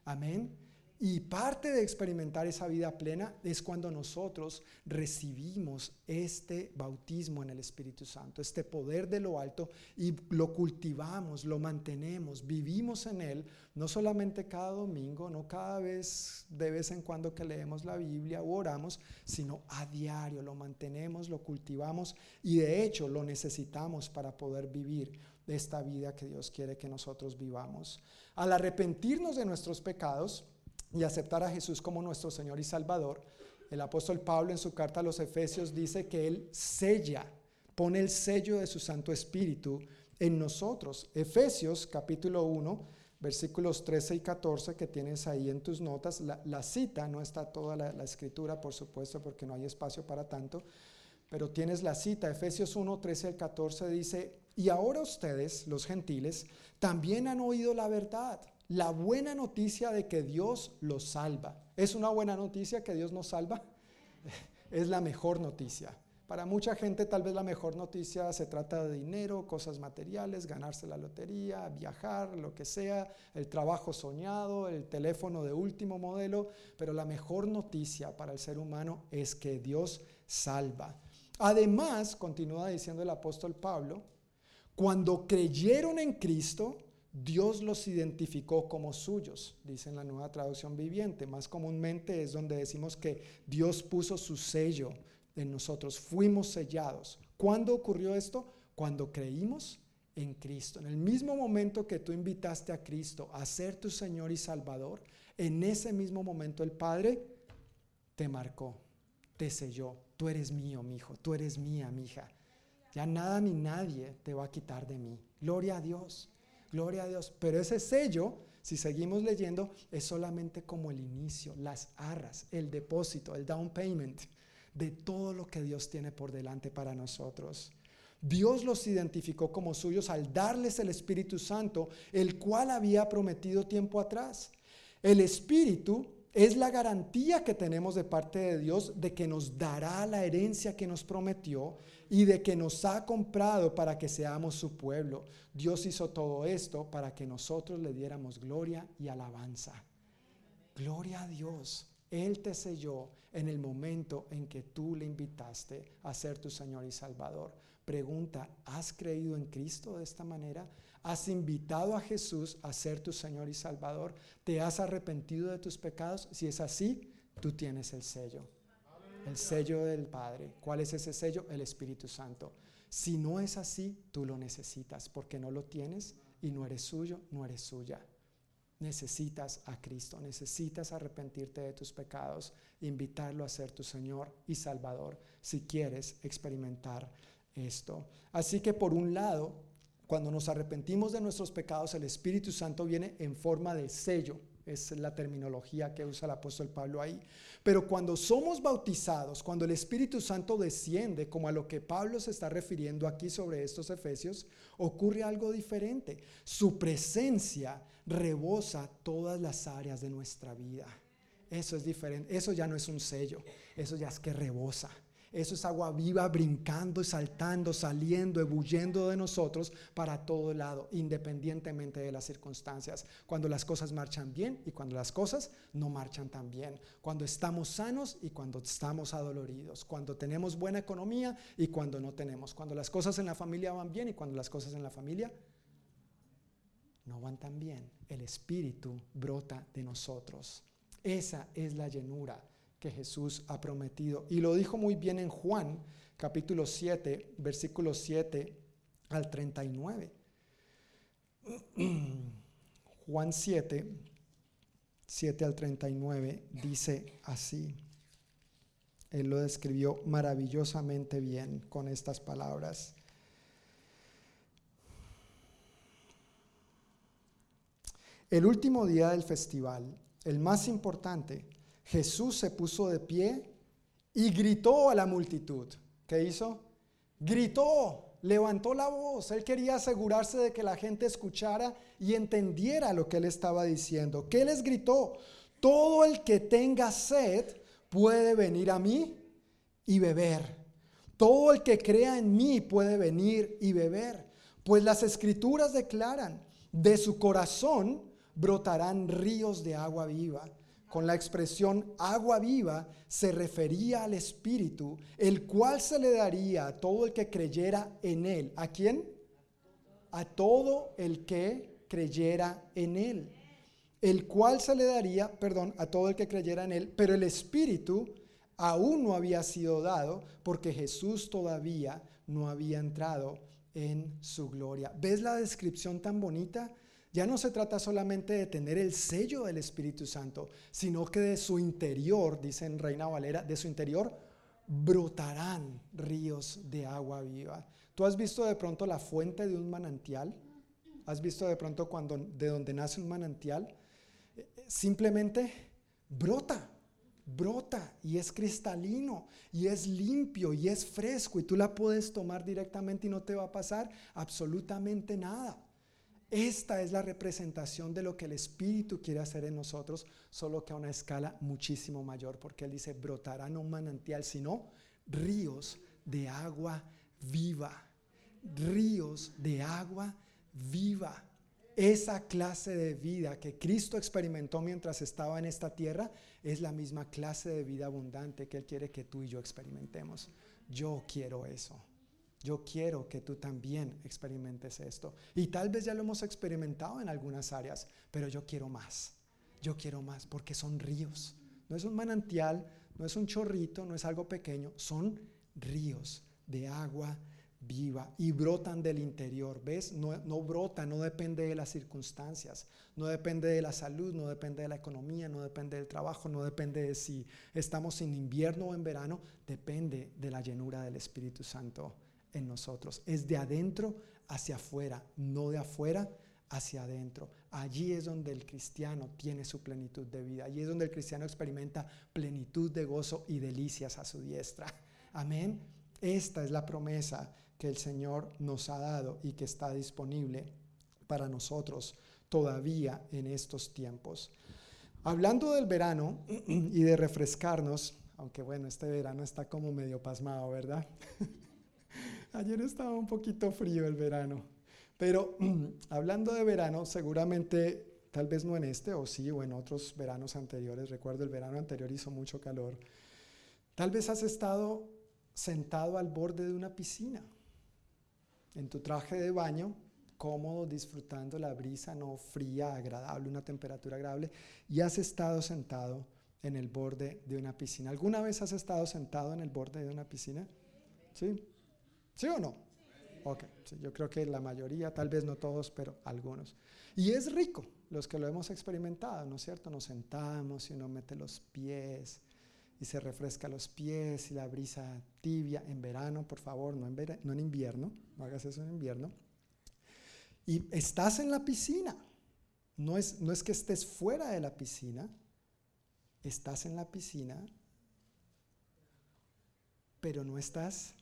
Speaker 2: Amén. Y parte de experimentar esa vida plena es cuando nosotros recibimos este bautismo en el Espíritu Santo, este poder de lo alto y lo cultivamos, lo mantenemos, vivimos en él, no solamente cada domingo, no cada vez de vez en cuando que leemos la Biblia o oramos, sino a diario, lo mantenemos, lo cultivamos y de hecho lo necesitamos para poder vivir esta vida que Dios quiere que nosotros vivamos. Al arrepentirnos de nuestros pecados, y aceptar a Jesús como nuestro Señor y Salvador, el apóstol Pablo en su carta a los Efesios dice que Él sella, pone el sello de su Santo Espíritu en nosotros. Efesios capítulo 1, versículos 13 y 14 que tienes ahí en tus notas, la, cita, no está toda la, la, escritura, por supuesto, porque no hay espacio para tanto, pero tienes la cita, Efesios 1, 13 al 14 dice, y ahora ustedes, los gentiles, también han oído la verdad la buena noticia de que Dios los salva. ¿Es una buena noticia que Dios nos salva? Es la mejor noticia. Para mucha gente tal vez la mejor noticia se trata de dinero, cosas materiales, ganarse la lotería, viajar, lo que sea, el trabajo soñado, el teléfono de último modelo, pero la mejor noticia para el ser humano es que Dios salva. Además, continúa diciendo el apóstol Pablo, cuando creyeron en Cristo, Dios los identificó como suyos, dice en la nueva traducción viviente. Más comúnmente es donde decimos que Dios puso su sello en nosotros, fuimos sellados. ¿Cuándo ocurrió esto? Cuando creímos en Cristo. En el mismo momento que tú invitaste a Cristo a ser tu Señor y Salvador, en ese mismo momento el Padre te marcó, te selló. Tú eres mío, mi hijo, tú eres mía, mi hija. Ya nada ni nadie te va a quitar de mí. Gloria a Dios. Gloria a Dios. Pero ese sello, si seguimos leyendo, es solamente como el inicio, las arras, el depósito, el down payment de todo lo que Dios tiene por delante para nosotros. Dios los identificó como suyos al darles el Espíritu Santo, el cual había prometido tiempo atrás. El Espíritu es la garantía que tenemos de parte de Dios de que nos dará la herencia que nos prometió y de que nos ha comprado para que seamos su pueblo. Dios hizo todo esto para que nosotros le diéramos gloria y alabanza. Gloria a Dios. Él te selló en el momento en que tú le invitaste a ser tu Señor y Salvador. Pregunta, ¿has creído en Cristo de esta manera? ¿Has invitado a Jesús a ser tu Señor y Salvador? ¿Te has arrepentido de tus pecados? Si es así, tú tienes el sello el sello del Padre. ¿Cuál es ese sello? El Espíritu Santo. Si no es así, tú lo necesitas porque no lo tienes y no eres suyo, no eres suya. Necesitas a Cristo, necesitas arrepentirte de tus pecados, invitarlo a ser tu Señor y Salvador si quieres experimentar esto. Así que por un lado, cuando nos arrepentimos de nuestros pecados, el Espíritu Santo viene en forma de sello es la terminología que usa el apóstol Pablo ahí. Pero cuando somos bautizados, cuando el Espíritu Santo desciende, como a lo que Pablo se está refiriendo aquí sobre estos efesios, ocurre algo diferente. Su presencia rebosa todas las áreas de nuestra vida. Eso es diferente. Eso ya no es un sello, eso ya es que rebosa. Eso es agua viva brincando saltando, saliendo, ebulliendo de nosotros para todo lado, independientemente de las circunstancias. Cuando las cosas marchan bien y cuando las cosas no marchan tan bien. Cuando estamos sanos y cuando estamos adoloridos. Cuando tenemos buena economía y cuando no tenemos. Cuando las cosas en la familia van bien y cuando las cosas en la familia no van tan bien. El Espíritu brota de nosotros. Esa es la llenura que Jesús ha prometido. Y lo dijo muy bien en Juan, capítulo 7, versículos 7 al 39. Juan 7, 7 al 39 dice así. Él lo describió maravillosamente bien con estas palabras. El último día del festival, el más importante, Jesús se puso de pie y gritó a la multitud. ¿Qué hizo? Gritó, levantó la voz. Él quería asegurarse de que la gente escuchara y entendiera lo que él estaba diciendo. ¿Qué les gritó? Todo el que tenga sed puede venir a mí y beber. Todo el que crea en mí puede venir y beber. Pues las escrituras declaran, de su corazón brotarán ríos de agua viva. Con la expresión agua viva se refería al Espíritu, el cual se le daría a todo el que creyera en Él. ¿A quién? A todo el que creyera en Él. El cual se le daría, perdón, a todo el que creyera en Él, pero el Espíritu aún no había sido dado porque Jesús todavía no había entrado en su gloria. ¿Ves la descripción tan bonita? Ya no se trata solamente de tener el sello del Espíritu Santo, sino que de su interior, dice en Reina Valera, de su interior brotarán ríos de agua viva. ¿Tú has visto de pronto la fuente de un manantial? ¿Has visto de pronto cuando de donde nace un manantial? Simplemente brota brota y es cristalino y es limpio y es fresco y tú la puedes tomar directamente y no te va a pasar absolutamente nada. Esta es la representación de lo que el Espíritu quiere hacer en nosotros, solo que a una escala muchísimo mayor, porque Él dice, brotará no un manantial, sino ríos de agua viva, ríos de agua viva. Esa clase de vida que Cristo experimentó mientras estaba en esta tierra es la misma clase de vida abundante que Él quiere que tú y yo experimentemos. Yo quiero eso. Yo quiero que tú también experimentes esto. Y tal vez ya lo hemos experimentado en algunas áreas, pero yo quiero más. Yo quiero más porque son ríos. No es un manantial, no es un chorrito, no es algo pequeño, son ríos de agua viva y brotan del interior. ¿Ves? No, brota, no depende de las circunstancias, no depende de la salud, no depende de la economía, no depende del trabajo, no depende de si estamos en invierno o en verano, depende de la llenura del Espíritu Santo en nosotros. Es de adentro hacia afuera, no de afuera hacia adentro. Allí es donde el cristiano tiene su plenitud de vida. Allí es donde el cristiano experimenta plenitud de gozo y delicias a su diestra. Amén. Esta es la promesa que el Señor nos ha dado y que está disponible para nosotros todavía en estos tiempos. Hablando del verano y de refrescarnos, aunque bueno, este verano está como medio pasmado, ¿verdad? Ayer estaba un poquito frío el verano, pero hablando de verano, seguramente, tal vez no en este, o sí, o en otros veranos anteriores, recuerdo el verano anterior hizo mucho calor, tal vez has estado sentado al borde de una piscina en tu traje de baño, cómodo, disfrutando la brisa no fría, agradable, una temperatura agradable, y has estado sentado en el borde de una piscina. ¿Alguna vez has estado sentado en el borde de una piscina? ¿Sí? ¿Sí o no? Ok, yo creo que la mayoría, tal vez no todos, pero algunos. Y es rico, los que lo hemos experimentado, ¿no es cierto? Nos sentamos y uno mete los pies y se refresca los pies y la brisa tibia en verano, por favor, no en, no en invierno, no hagas eso en invierno. Y estás en la piscina, no es, no es que estés fuera de la piscina, estás en la piscina, pero no estás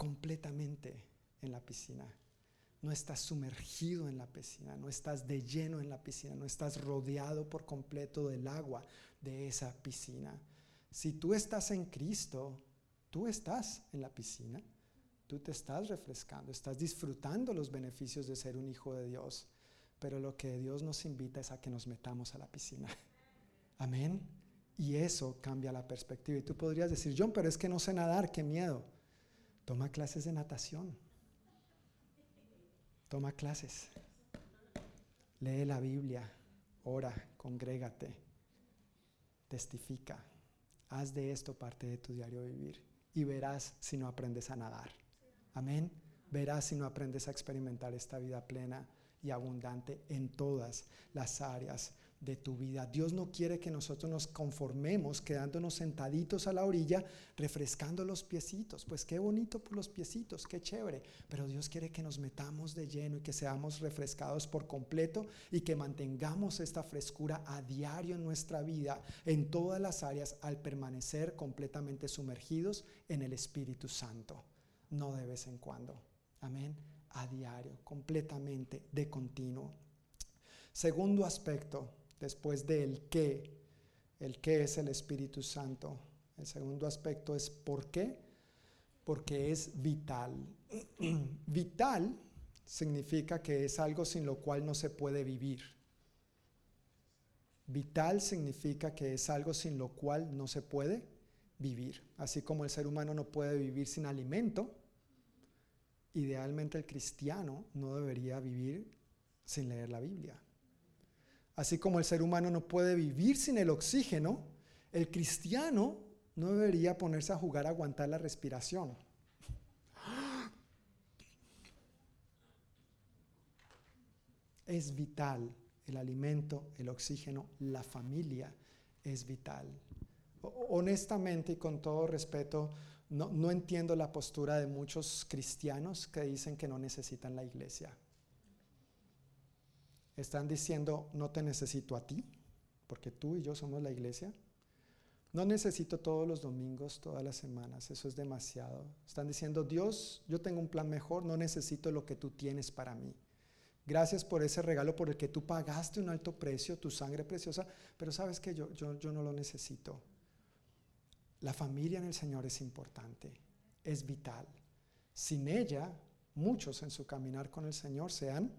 Speaker 2: completamente en la piscina. No estás sumergido en la piscina, no estás de lleno en la piscina, no estás rodeado por completo del agua de esa piscina. Si tú estás en Cristo, tú estás en la piscina, tú te estás refrescando, estás disfrutando los beneficios de ser un hijo de Dios. Pero lo que Dios nos invita es a que nos metamos a la piscina. Amén. Y eso cambia la perspectiva. Y tú podrías decir, John, pero es que no sé nadar, qué miedo. Toma clases de natación. Toma clases. Lee la Biblia. Ora, congrégate. Testifica. Haz de esto parte de tu diario vivir y verás si no aprendes a nadar. Amén. Verás si no aprendes a experimentar esta vida plena y abundante en todas las áreas de tu vida. Dios no quiere que nosotros nos conformemos quedándonos sentaditos a la orilla, refrescando los piecitos. Pues qué bonito por los piecitos, qué chévere. Pero Dios quiere que nos metamos de lleno y que seamos refrescados por completo y que mantengamos esta frescura a diario en nuestra vida, en todas las áreas, al permanecer completamente sumergidos en el Espíritu Santo. No de vez en cuando. Amén. A diario, completamente de continuo. Segundo aspecto después del qué. El qué es el Espíritu Santo. El segundo aspecto es por qué. Porque es vital. vital significa que es algo sin lo cual no se puede vivir. Vital significa que es algo sin lo cual no se puede vivir. Así como el ser humano no puede vivir sin alimento, idealmente el cristiano no debería vivir sin leer la Biblia. Así como el ser humano no puede vivir sin el oxígeno, el cristiano no debería ponerse a jugar a aguantar la respiración. Es vital el alimento, el oxígeno, la familia es vital. Honestamente y con todo respeto, no, entiendo la postura de muchos cristianos que dicen que no necesitan la iglesia. Están diciendo, no te necesito a ti, porque tú y yo somos la iglesia. No necesito todos los domingos, todas las semanas, eso es demasiado. Están diciendo, Dios, yo tengo un plan mejor, no necesito lo que tú tienes para mí. Gracias por ese regalo por el que tú pagaste un alto precio, tu sangre preciosa, pero sabes que yo, yo, yo no lo necesito. La familia en el Señor es importante, es vital. Sin ella, muchos en su caminar con el Señor se han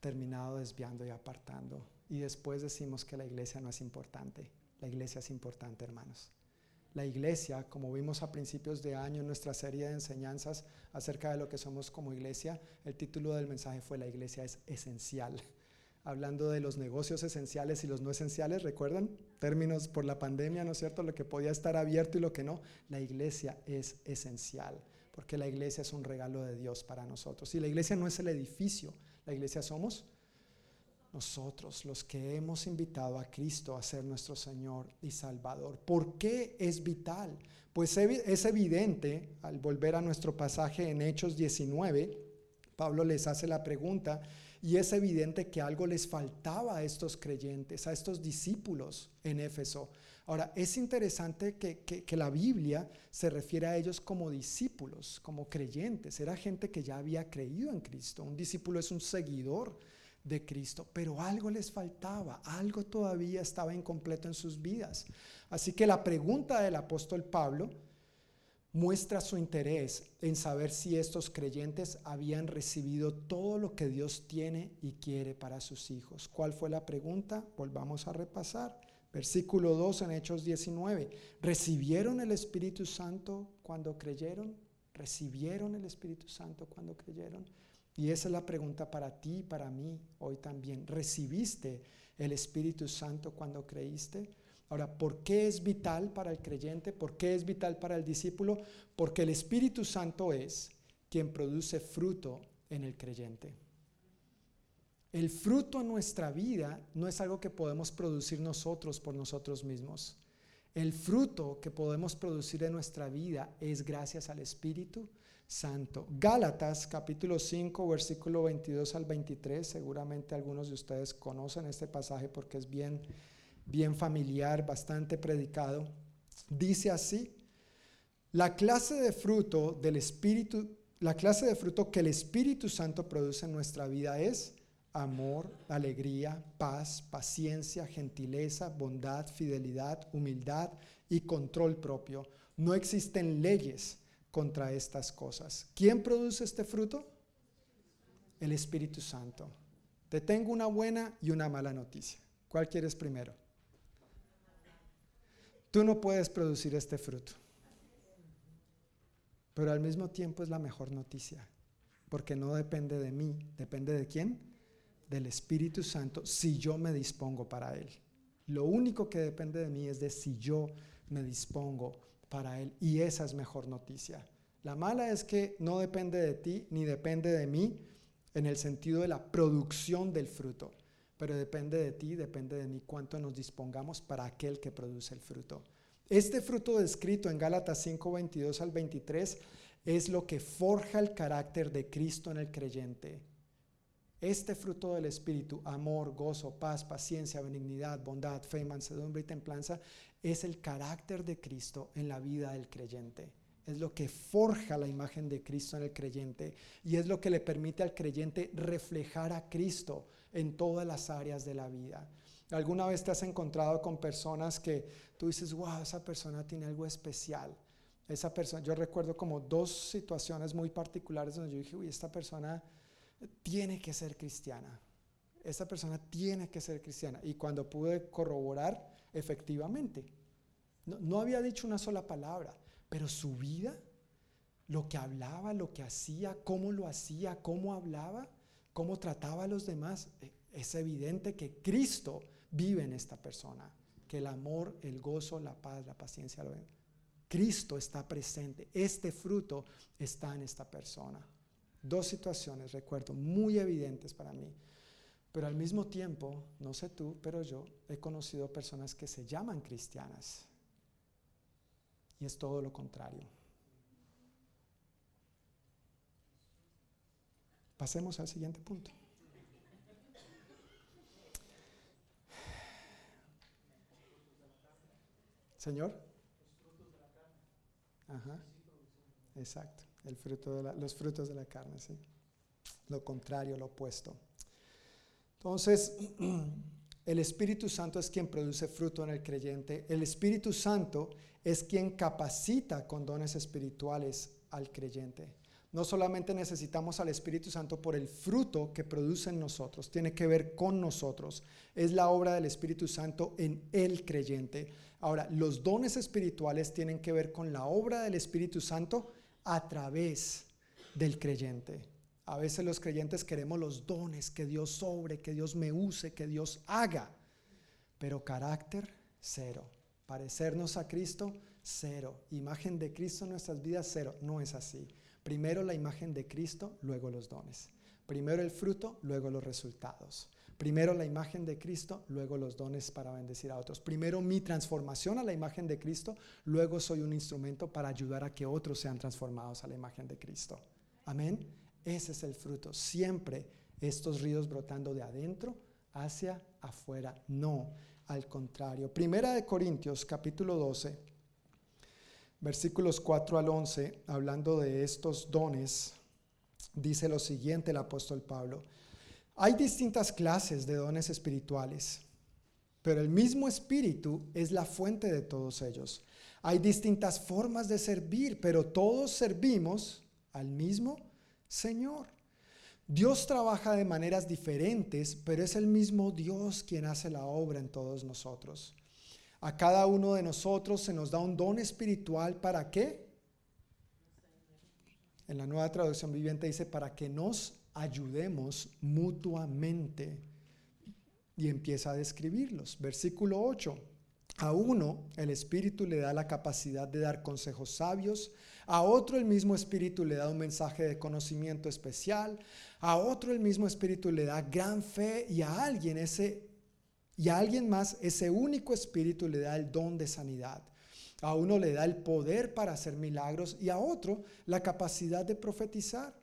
Speaker 2: terminado desviando y apartando. Y después decimos que la iglesia no es importante. La iglesia es importante, hermanos. La iglesia, como vimos a principios de año en nuestra serie de enseñanzas acerca de lo que somos como iglesia, el título del mensaje fue La iglesia es esencial. Hablando de los negocios esenciales y los no esenciales, ¿recuerdan? Términos por la pandemia, ¿no es cierto? Lo que podía estar abierto y lo que no. La iglesia es esencial, porque la iglesia es un regalo de Dios para nosotros. Y la iglesia no es el edificio, la iglesia somos nosotros los que hemos invitado a Cristo a ser nuestro Señor y Salvador. ¿Por qué es vital? Pues es evidente, al volver a nuestro pasaje en Hechos 19, Pablo les hace la pregunta y es evidente que algo les faltaba a estos creyentes, a estos discípulos en Éfeso. Ahora, es interesante que, la Biblia se refiere a ellos como discípulos, como creyentes. Era gente que ya había creído en Cristo. Un discípulo es un seguidor de Cristo, pero algo les faltaba, algo todavía estaba incompleto en sus vidas. Así que la pregunta del apóstol Pablo muestra su interés en saber si estos creyentes habían recibido todo lo que Dios tiene y quiere para sus hijos. ¿Cuál fue la pregunta? Volvamos a repasar. Versículo 2 en Hechos 19. ¿Recibieron el Espíritu Santo cuando creyeron? ¿Recibieron el Espíritu Santo cuando creyeron? Y esa es la pregunta para ti y para mí hoy también. ¿Recibiste el Espíritu Santo cuando creíste? Ahora, ¿por qué es vital para el creyente? ¿Por qué es vital para el discípulo? Porque el Espíritu Santo es quien produce fruto en el creyente. El fruto en nuestra vida no es algo que podemos producir nosotros por nosotros mismos. El fruto que podemos producir en nuestra vida es gracias al Espíritu Santo. Gálatas capítulo 5, versículo 22 al 23, seguramente algunos de ustedes conocen este pasaje porque es bien, bien familiar, bastante predicado. Dice así, la clase de fruto del Espíritu, la clase de fruto que el Espíritu Santo produce en nuestra vida es amor, alegría, paz, paciencia, gentileza, bondad, fidelidad, humildad y control propio. No existen leyes contra estas cosas. ¿Quién produce este fruto? El Espíritu Santo. Te tengo una buena y una mala noticia. ¿Cuál quieres primero? Tú no puedes producir este fruto. Pero al mismo tiempo es la mejor noticia, porque no depende de mí, depende de quién? Del Espíritu Santo, si yo me dispongo para Él. Lo único que depende de mí es de si yo me dispongo para Él. Y esa es mejor noticia. La mala es que no depende de ti ni depende de mí en el sentido de la producción del fruto, pero depende de ti, depende de mí cuánto nos dispongamos para aquel que produce el fruto. Este fruto descrito en Gálatas 5, 22 al 23 es lo que forja el carácter de Cristo en el creyente. Este fruto del Espíritu, amor, gozo, paz, paciencia, benignidad, bondad, fe, mansedumbre y templanza, es el carácter de Cristo en la vida del creyente. Es lo que forja la imagen de Cristo en el creyente y es lo que le permite al creyente reflejar a Cristo en todas las áreas de la vida. ¿Alguna vez te has encontrado con personas que tú dices, wow, esa persona tiene algo especial? Esa persona, yo recuerdo como dos situaciones muy particulares donde yo dije, uy, esta persona tiene que ser cristiana. esa persona tiene que ser cristiana. Y cuando pude corroborar, efectivamente, no, había dicho una sola palabra, pero su vida, lo que hablaba, lo que hacía, cómo lo hacía, cómo hablaba, cómo trataba a los demás, eh, es evidente que Cristo vive en esta persona, que el amor, el gozo, la paz, la paciencia. Cristo está presente, este fruto está en esta persona. Dos situaciones, recuerdo, muy evidentes para mí. Pero al mismo tiempo, no sé tú, pero yo he conocido personas que se llaman cristianas. Y es todo lo contrario. Pasemos al siguiente punto. Señor. Ajá. Exacto. El fruto de los frutos de la carne, sí. Lo contrario, lo opuesto. Entonces, el Espíritu Santo es quien produce fruto en el creyente. El Espíritu Santo es quien capacita con dones espirituales al creyente. No solamente necesitamos al Espíritu Santo por el fruto que produce en nosotros, tiene que ver con nosotros. Es la obra del Espíritu Santo en el creyente. Ahora, los dones espirituales tienen que ver con la obra del Espíritu Santo a través del creyente. A veces los creyentes queremos los dones, que Dios sobre, que Dios me use, que Dios haga, pero carácter cero. Parecernos a Cristo, cero. Imagen de Cristo en nuestras vidas, cero. No es así. Primero la imagen de Cristo, luego los dones. Primero el fruto, luego los resultados. Primero la imagen de Cristo, luego los dones para bendecir a otros. Primero mi transformación a la imagen de Cristo, luego soy un instrumento para ayudar a que otros sean transformados a la imagen de Cristo. Amén. Ese es el fruto. Siempre estos ríos brotando de adentro hacia afuera. No, al contrario. Primera de Corintios capítulo 12, versículos 4 al 11, hablando de estos dones, dice lo siguiente el apóstol Pablo. Hay distintas clases de dones espirituales, pero el mismo espíritu es la fuente de todos ellos. Hay distintas formas de servir, pero todos servimos al mismo Señor. Dios trabaja de maneras diferentes, pero es el mismo Dios quien hace la obra en todos nosotros. A cada uno de nosotros se nos da un don espiritual para qué? En la nueva traducción viviente dice para que nos ayudemos mutuamente. Y empieza a describirlos. Versículo 8. A uno el Espíritu le da la capacidad de dar consejos sabios, a otro el mismo Espíritu le da un mensaje de conocimiento especial, a otro el mismo Espíritu le da gran fe y a alguien ese y a alguien más ese único Espíritu le da el don de sanidad. A uno le da el poder para hacer milagros y a otro la capacidad de profetizar.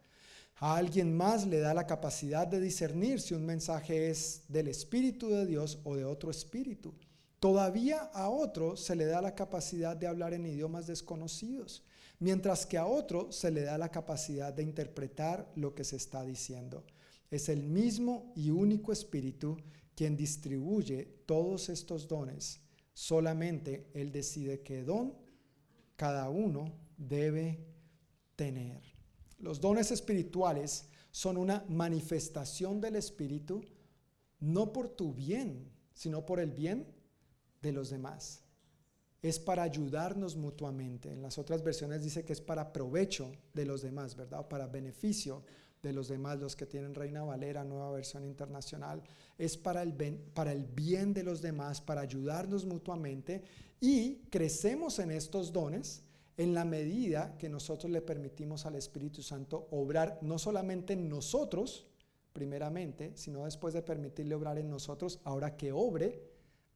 Speaker 2: A alguien más le da la capacidad de discernir si un mensaje es del Espíritu de Dios o de otro Espíritu. Todavía a otro se le da la capacidad de hablar en idiomas desconocidos, mientras que a otro se le da la capacidad de interpretar lo que se está diciendo. Es el mismo y único Espíritu quien distribuye todos estos dones. Solamente Él decide qué don cada uno debe tener. Los dones espirituales son una manifestación del Espíritu, no por tu bien, sino por el bien de los demás. Es para ayudarnos mutuamente. En las otras versiones dice que es para provecho de los demás, ¿verdad? para beneficio de los demás, los que tienen Reina Valera, nueva versión internacional. Es para el, para el bien de los demás, para ayudarnos mutuamente y crecemos en estos dones en la medida que nosotros le permitimos al Espíritu Santo obrar no solamente en nosotros, primeramente, sino después de permitirle obrar en nosotros, ahora que obre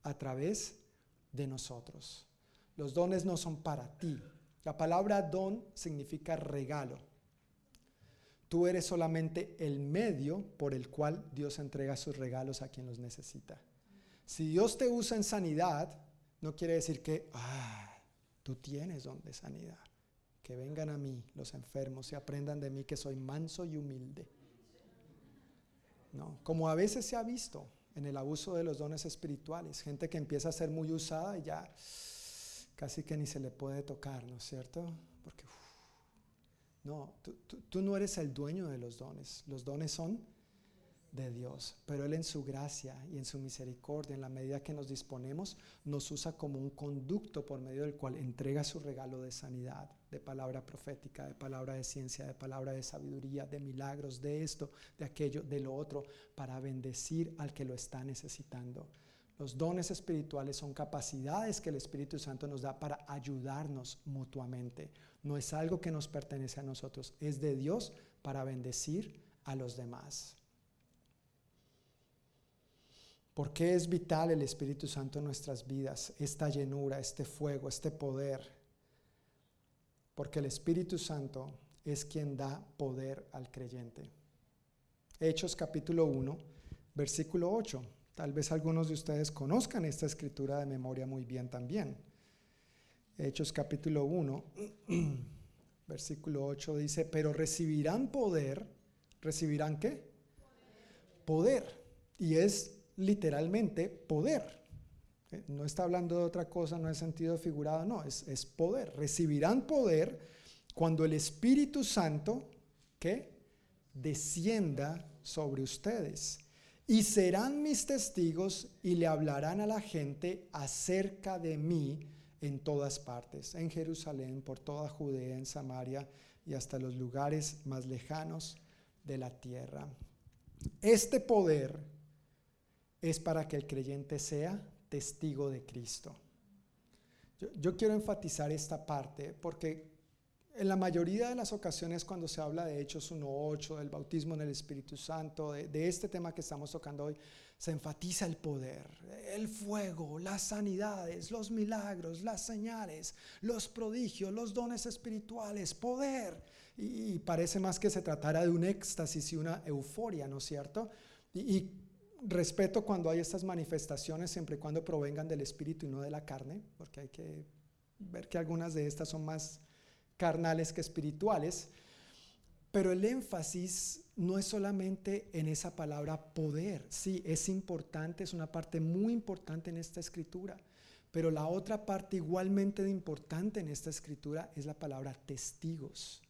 Speaker 2: a través de nosotros. Los dones no son para ti. La palabra don significa regalo. Tú eres solamente el medio por el cual Dios entrega sus regalos a quien los necesita. Si Dios te usa en sanidad, no quiere decir que, ah, Tú tienes don de sanidad. Que vengan a mí los enfermos y aprendan de mí que soy manso y humilde. No, como a veces se ha visto en el abuso de los dones espirituales, gente que empieza a ser muy usada y ya casi que ni se le puede tocar, ¿no es cierto? Porque no, tú, tú no eres el dueño de los dones. Los dones son de Dios. Pero Él en su gracia y en su misericordia, en la medida que nos disponemos, nos usa como un conducto por medio del cual entrega su regalo de sanidad, de palabra profética, de palabra de ciencia, de palabra de sabiduría, de milagros, de esto, de aquello, de lo otro, para bendecir al que lo está necesitando. Los dones espirituales son capacidades que el Espíritu Santo nos da para ayudarnos mutuamente. No es algo que nos pertenece a nosotros, es de Dios para bendecir a los demás. ¿Por qué es vital el Espíritu Santo en nuestras vidas? Esta llenura, este fuego, este poder. Porque el Espíritu Santo es quien da poder al creyente. Hechos capítulo 1, versículo 8. Tal vez algunos de ustedes conozcan esta escritura de memoria muy bien también. Hechos capítulo 1, versículo 8 dice, pero recibirán poder, ¿recibirán qué? Poder. Y es literalmente poder. Eh, no está hablando de otra cosa, no es sentido figurado, no, es, es poder. Recibirán poder cuando el Espíritu Santo, ¿qué? Descienda sobre ustedes. Y serán mis testigos y le hablarán a la gente acerca de mí en todas partes, en Jerusalén, por toda Judea, en Samaria y hasta los lugares más lejanos de la tierra. Este poder es para que el creyente sea testigo de Cristo. Yo, quiero enfatizar esta parte porque en la mayoría de las ocasiones cuando se habla de Hechos 1.8, del bautismo en el Espíritu Santo, de, este tema que estamos tocando hoy, se enfatiza el poder, el fuego, las sanidades, los milagros, las señales, los prodigios, los dones espirituales, poder. Y, parece más que se tratara de un éxtasis y una euforia, ¿no es cierto? Y respeto cuando hay estas manifestaciones siempre y cuando provengan del espíritu y no de la carne, porque hay que ver que algunas de estas son más carnales que espirituales. Pero el énfasis no es solamente en esa palabra poder, sí, es importante, es una parte muy importante en esta escritura, pero la otra parte igualmente importante en esta escritura es la palabra testigos.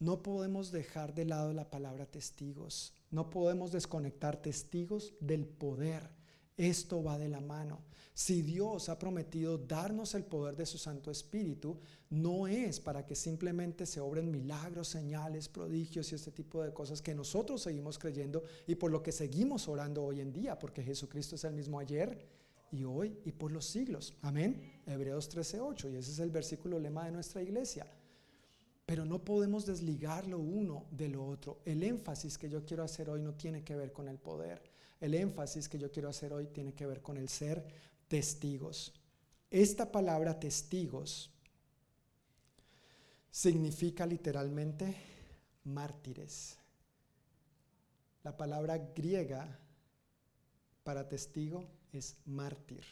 Speaker 2: No podemos dejar de lado la palabra testigos. No podemos desconectar testigos del poder. Esto va de la mano. Si Dios ha prometido darnos el poder de su Santo Espíritu, no es para que simplemente se obren milagros, señales, prodigios y este tipo de cosas que nosotros seguimos creyendo y por lo que seguimos orando hoy en día, porque Jesucristo es el mismo ayer y hoy y por los siglos. Amén. Hebreos 13:8 y ese es el versículo lema de nuestra iglesia. Pero no podemos desligar lo uno de lo otro. El énfasis que yo quiero hacer hoy no tiene que ver con el poder. El énfasis que yo quiero hacer hoy tiene que ver con el ser testigos. Esta palabra testigos significa literalmente mártires. La palabra griega para testigo es mártir.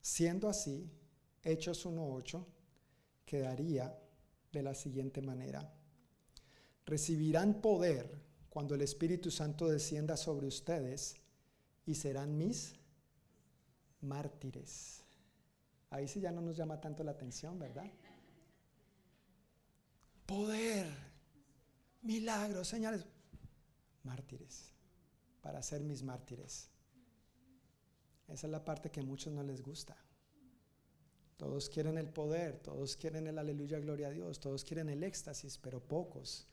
Speaker 2: Siendo así, Hechos 1.8 quedaría de la siguiente manera. Recibirán poder cuando el Espíritu Santo descienda sobre ustedes y serán mis mártires. Ahí sí ya no nos llama tanto la atención, ¿verdad? Poder, milagros, señales. Mártires, para ser mis mártires. Esa es la parte que a muchos no les gusta. Todos quieren el poder, todos quieren el aleluya, gloria a Dios, todos quieren el éxtasis, pero pocos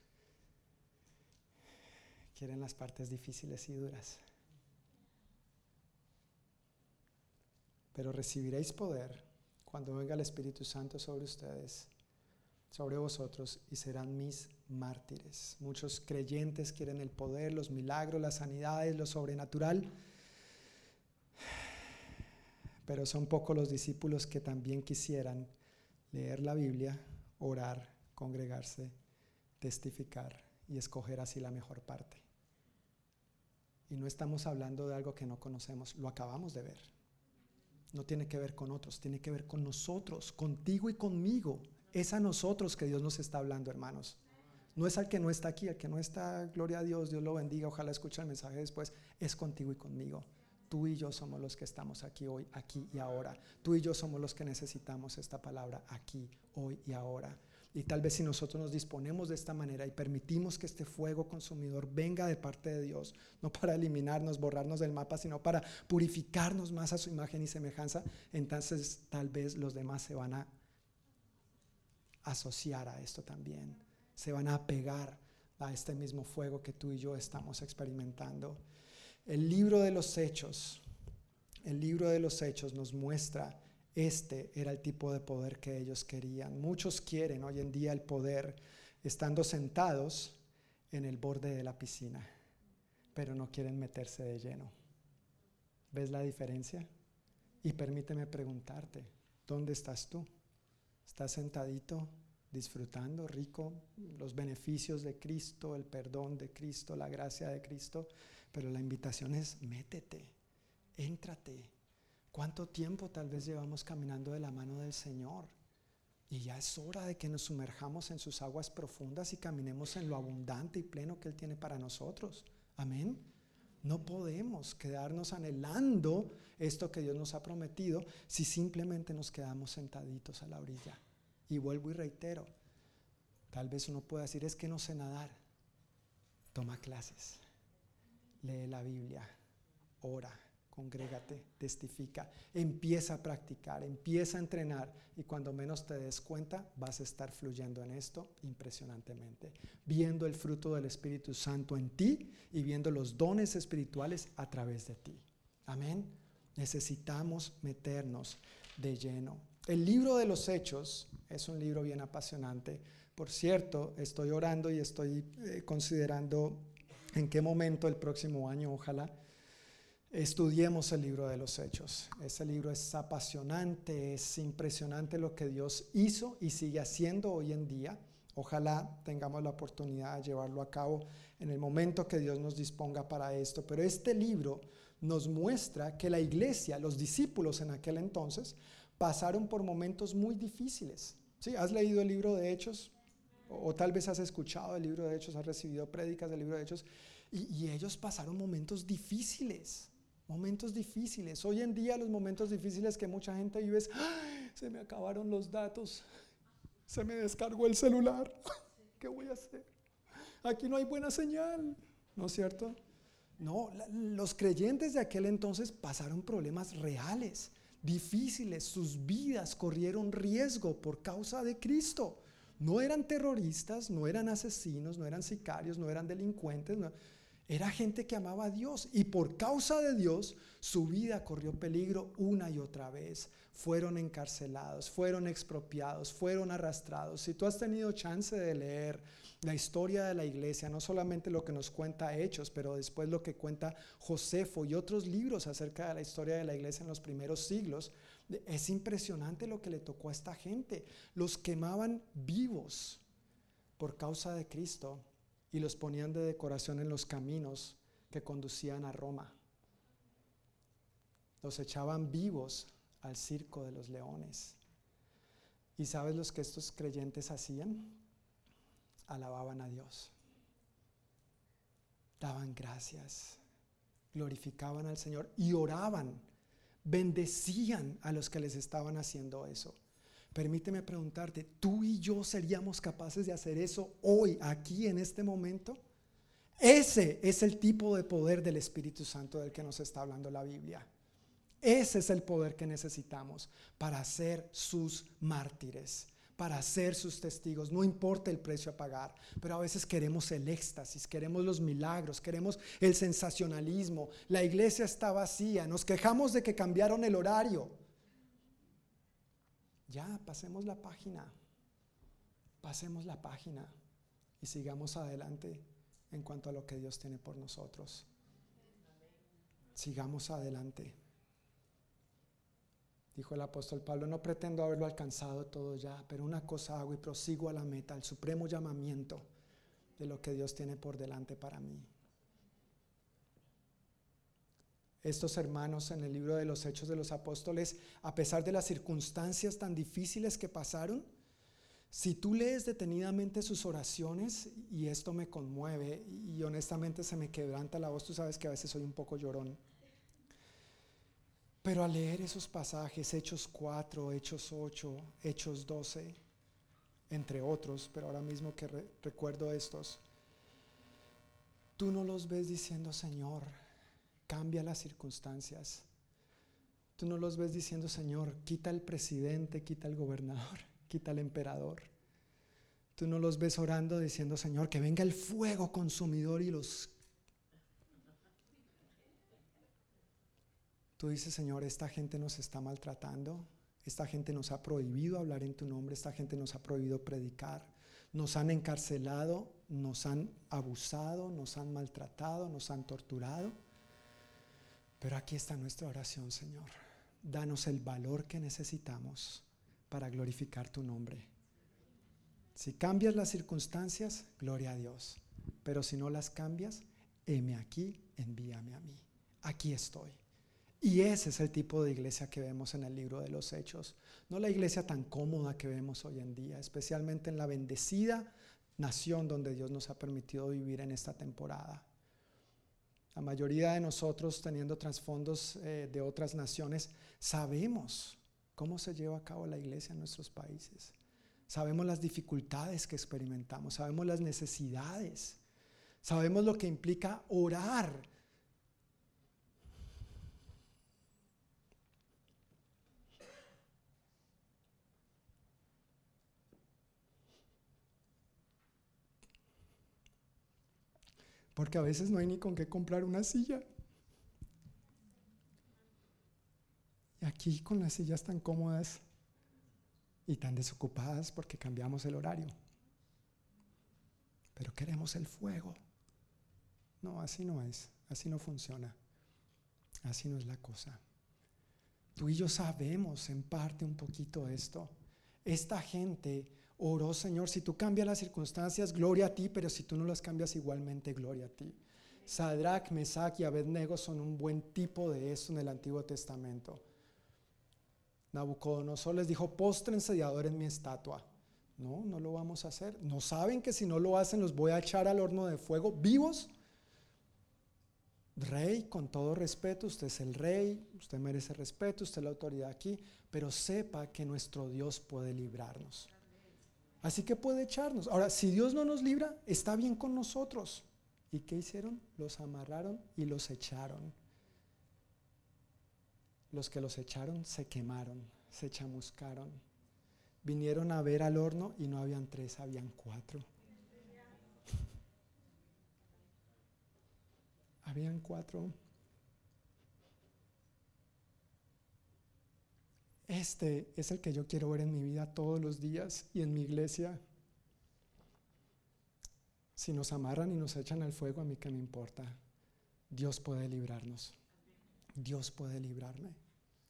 Speaker 2: quieren las partes difíciles y duras. Pero recibiréis poder cuando venga el Espíritu Santo sobre ustedes, sobre vosotros, y serán mis mártires. Muchos creyentes quieren el poder, los milagros, las sanidades, lo sobrenatural pero son pocos los discípulos que también quisieran leer la Biblia, orar, congregarse, testificar y escoger así la mejor parte. Y no estamos hablando de algo que no conocemos, lo acabamos de ver. No tiene que ver con otros, tiene que ver con nosotros, contigo y conmigo. Es a nosotros que Dios nos está hablando, hermanos. No es al que no está aquí, al que no está, gloria a Dios, Dios lo bendiga, ojalá escuche el mensaje después, es contigo y conmigo. Tú y yo somos los que estamos aquí hoy, aquí y ahora. Tú y yo somos los que necesitamos esta palabra aquí, hoy y ahora. Y tal vez si nosotros nos disponemos de esta manera y permitimos que este fuego consumidor venga de parte de Dios, no para eliminarnos, borrarnos del mapa, sino para purificarnos más a su imagen y semejanza, entonces tal vez los demás se van a asociar a esto también, se van a apegar a este mismo fuego que tú y yo estamos experimentando. El libro de los hechos, el libro de los hechos nos muestra este era el tipo de poder que ellos querían. Muchos quieren hoy en día el poder estando sentados en el borde de la piscina, pero no quieren meterse de lleno. ¿Ves la diferencia? Y permíteme preguntarte, ¿dónde estás tú? ¿Estás sentadito, disfrutando rico los beneficios de Cristo, el perdón de Cristo, la gracia de Cristo? Pero la invitación es, métete, éntrate, ¿Cuánto tiempo tal vez llevamos caminando de la mano del Señor? Y ya es hora de que nos sumerjamos en sus aguas profundas y caminemos en lo abundante y pleno que Él tiene para nosotros. Amén. No podemos quedarnos anhelando esto que Dios nos ha prometido si simplemente nos quedamos sentaditos a la orilla. Y vuelvo y reitero, tal vez uno pueda decir, es que no sé nadar. Toma clases, lee la Biblia, ora, congrégate, testifica, empieza a practicar, empieza a entrenar y cuando menos te des cuenta vas a estar fluyendo en esto impresionantemente, viendo el fruto del Espíritu Santo en ti y viendo los dones espirituales a través de ti. Amén. Necesitamos meternos de lleno. El libro de los hechos es un libro bien apasionante. Por cierto, estoy orando y estoy eh, considerando en qué momento el próximo año, ojalá, estudiemos el libro de los hechos. Ese libro es apasionante, es impresionante lo que Dios hizo y sigue haciendo hoy en día. Ojalá tengamos la oportunidad de llevarlo a cabo en el momento que Dios nos disponga para esto. Pero este libro nos muestra que la iglesia, los discípulos en aquel entonces, pasaron por momentos muy difíciles. ¿Sí? ¿Has leído el libro de Hechos? O, tal vez has escuchado el libro de Hechos, has recibido prédicas del libro de Hechos. y ellos pasaron momentos difíciles. Momentos difíciles. Hoy en día los momentos difíciles que mucha gente vive es, se me acabaron los datos, se me descargó el celular, ¿qué voy a hacer? Aquí no hay buena señal, ¿no es cierto? No, los creyentes de aquel entonces pasaron problemas reales, difíciles, sus vidas corrieron riesgo por causa de Cristo. No eran terroristas, no eran asesinos, no eran sicarios, no eran delincuentes. Era gente que amaba a Dios y por causa de Dios su vida corrió peligro una y otra vez. Fueron encarcelados, fueron expropiados, fueron arrastrados. Si tú has tenido chance de leer la historia de la iglesia, no solamente lo que nos cuenta Hechos, pero después lo que cuenta Josefo y otros libros acerca de la historia de la iglesia en los primeros siglos, es impresionante lo que le tocó a esta gente. Los quemaban vivos por causa de Cristo y los ponían de decoración en los caminos que conducían a Roma. Los echaban vivos al circo de los leones. ¿Y sabes los que estos creyentes hacían? Alababan a Dios. Daban gracias, glorificaban al Señor y oraban, bendecían a los que les estaban haciendo eso. Permíteme preguntarte, ¿tú y yo seríamos capaces de hacer eso hoy, aquí, en este momento? Ese es el tipo de poder del Espíritu Santo del que nos está hablando la Biblia. Ese es el poder que necesitamos para ser sus mártires, para ser sus testigos. No importa el precio a pagar, pero a veces queremos el éxtasis, queremos los milagros, queremos el sensacionalismo. La iglesia está vacía, nos quejamos de que cambiaron el horario. Ya, pasemos la página. Pasemos la página y sigamos adelante en cuanto a lo que Dios tiene por nosotros. Sigamos adelante. Dijo el apóstol Pablo, no pretendo haberlo alcanzado todo ya, pero una cosa hago y prosigo a la meta, al supremo llamamiento de lo que Dios tiene por delante para mí. estos hermanos en el libro de los Hechos de los Apóstoles, a pesar de las circunstancias tan difíciles que pasaron, si tú lees detenidamente sus oraciones, y esto me conmueve y honestamente se me quebranta la voz, tú sabes que a veces soy un poco llorón, pero al leer esos pasajes, Hechos 4, Hechos 8, Hechos 12, entre otros, pero ahora mismo que recuerdo estos, tú no los ves diciendo, Señor, cambia las circunstancias. Tú no los ves diciendo, Señor, quita el presidente, quita el gobernador, quita el emperador. Tú no los ves orando diciendo, Señor, que venga el fuego consumidor y los... Tú dices, Señor, esta gente nos está maltratando, esta gente nos ha prohibido hablar en tu nombre, esta gente nos ha prohibido predicar, nos han encarcelado, nos han abusado, nos han maltratado, nos han torturado. Pero aquí está nuestra oración, Señor. Danos el valor que necesitamos para glorificar tu nombre. Si cambias las circunstancias, gloria a Dios. Pero si no las cambias, heme aquí, envíame a mí. Aquí estoy. Y ese es el tipo de iglesia que vemos en el libro de los Hechos. No la iglesia tan cómoda que vemos hoy en día, especialmente en la bendecida nación donde Dios nos ha permitido vivir en esta temporada. La mayoría de nosotros, teniendo trasfondos eh, de otras naciones, sabemos cómo se lleva a cabo la iglesia en nuestros países. Sabemos las dificultades que experimentamos, sabemos las necesidades, sabemos lo que implica orar Porque a veces no hay ni con qué comprar una silla. Y aquí con las sillas tan cómodas y tan desocupadas porque cambiamos el horario. Pero queremos el fuego. No, así no es, así no funciona. Así no es la cosa. Tú y yo sabemos en parte un poquito esto. Esta gente oró, Señor, si tú cambias las circunstancias, gloria a ti, pero si tú no las cambias igualmente, gloria a ti. Sadrach, Mesach y Abednego son un buen tipo de esto en el Antiguo Testamento. Nabucodonosor les dijo, póstrense y adoren mi estatua. No, no lo vamos a hacer. ¿No saben que si no lo hacen los voy a echar al horno de fuego vivos? Rey, con todo respeto, usted es el rey, usted merece respeto, usted es la autoridad aquí, pero sepa que nuestro Dios puede librarnos. Así que puede echarnos. Ahora, si Dios no nos libra, está bien con nosotros. ¿Y qué hicieron? Los amarraron y los echaron. Los que los echaron se quemaron, se chamuscaron. Vinieron a ver al horno y no habían tres, habían cuatro. habían cuatro. Este es el que yo quiero ver en mi vida todos los días y en mi iglesia. Si nos amarran y nos echan al fuego, a mí qué me importa. Dios puede librarnos. Dios puede librarme.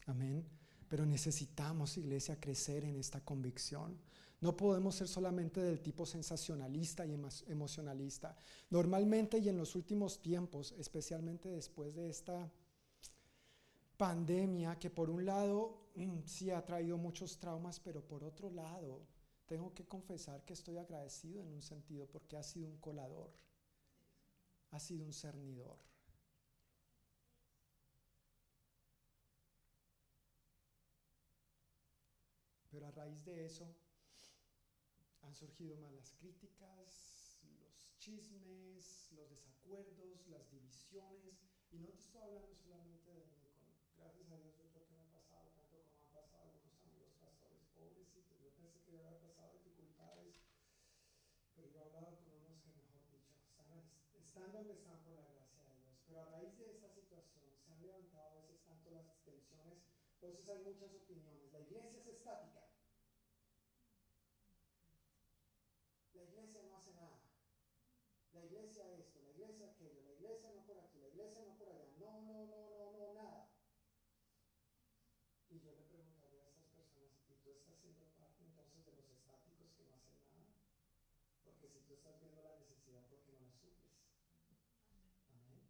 Speaker 2: Amén. Pero necesitamos, iglesia, crecer en esta convicción. No podemos ser solamente del tipo sensacionalista y emocionalista. Normalmente y en los últimos tiempos, especialmente después de esta pandemia que por un lado mm, sí ha traído muchos traumas, pero por otro lado tengo que confesar que estoy agradecido en un sentido porque ha sido un colador, ha sido un cernidor. Pero a raíz de eso han surgido más las críticas, los chismes, los desacuerdos, las divisiones. Y no te estoy hablando solamente de gracias a Dios, yo creo que me ha pasado tanto como han pasado algunos amigos pastores pobrecitos. Yo pensé que había pasado dificultades, pero yo he hablado con unos que, mejor dicho, están, están donde están por la gracia de Dios. Pero a raíz de esta situación se han levantado a veces tanto las tensiones, entonces hay muchas opiniones. La iglesia es estática. La iglesia no hace nada. La iglesia esto, la iglesia aquello, la iglesia no por aquí, la iglesia no por allá. No, no, no, no, no, nada. Y yo le preguntaría a estas personas, ¿y tú estás siendo parte entonces de los estáticos que no hacen nada? Porque si tú estás viendo la necesidad, ¿por qué no la suples? Amén.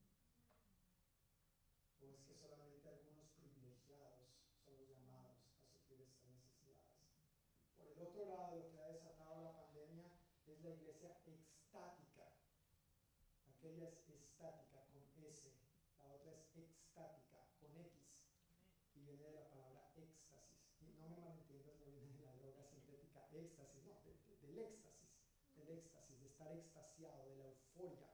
Speaker 2: ¿O es que solamente algunos privilegiados son los llamados a suplir estas necesidades? Por el otro lado, lo que ha desatado la pandemia es la iglesia extática. Aquella es estática con S, la otra es extática con X y viene de la palabra éxtasis. Y no me malentiendas, no viene de la droga sintética éxtasis, no, de, del éxtasis, del éxtasis, de estar extasiado, de la euforia.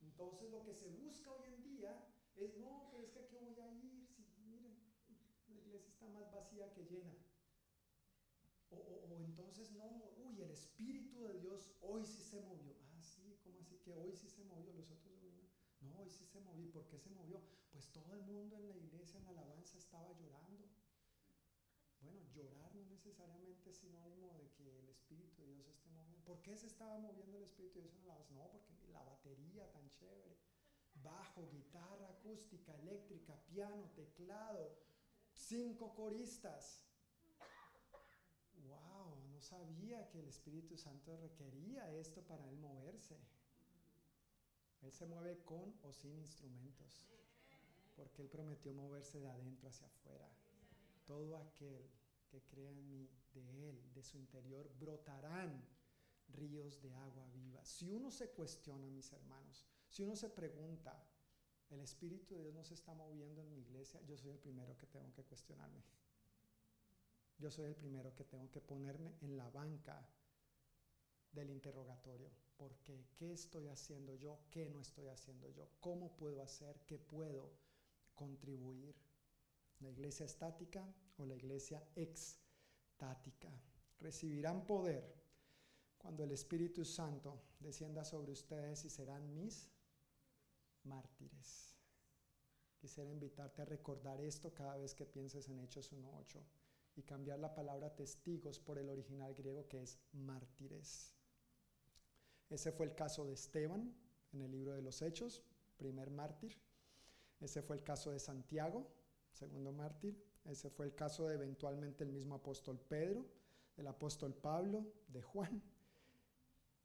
Speaker 2: Entonces lo que se busca hoy en día es, no, pero es que aquí voy a ir, si miren, la iglesia está más vacía que llena. O, o, entonces, no, el Espíritu de Dios hoy sí se movió. Ah, sí, ¿cómo así que hoy sí se movió? Los otros no, hoy sí se movió. ¿Y por qué se movió? Pues todo el mundo en la iglesia, en la alabanza, estaba llorando. Bueno, llorar no necesariamente es sinónimo de que el Espíritu de Dios esté moviendo. ¿Por qué se estaba moviendo el Espíritu de Dios en la alabanza? No, porque la batería tan chévere. Bajo, guitarra acústica, eléctrica, piano, teclado, cinco coristas. Sabía que el Espíritu Santo requería esto para él moverse. Él se mueve con o sin instrumentos, porque Él prometió moverse de adentro hacia afuera. Todo aquel que crea en mí, de Él, de su interior, brotarán ríos de agua viva. Si uno se cuestiona, mis hermanos, si uno se pregunta, ¿el Espíritu de Dios no se está moviendo en mi iglesia? Yo soy el primero que tengo que cuestionarme. Yo soy el primero que tengo que ponerme en la banca del interrogatorio ¿Por qué? ¿Qué estoy haciendo yo? ¿Qué no estoy haciendo yo? ¿Cómo puedo hacer? ¿Qué puedo contribuir? ¿La iglesia estática o la iglesia extática? Recibirán poder cuando el Espíritu Santo descienda sobre ustedes y serán mis mártires. Quisiera invitarte a recordar esto cada vez que pienses en Hechos 1.8 y cambiar la palabra testigos por el original griego que es mártires. Ese fue el caso de Esteban en el libro de los Hechos, primer mártir. Ese fue el caso de Santiago, segundo mártir. Ese fue el caso de eventualmente el mismo apóstol Pedro, el apóstol Pablo, de Juan,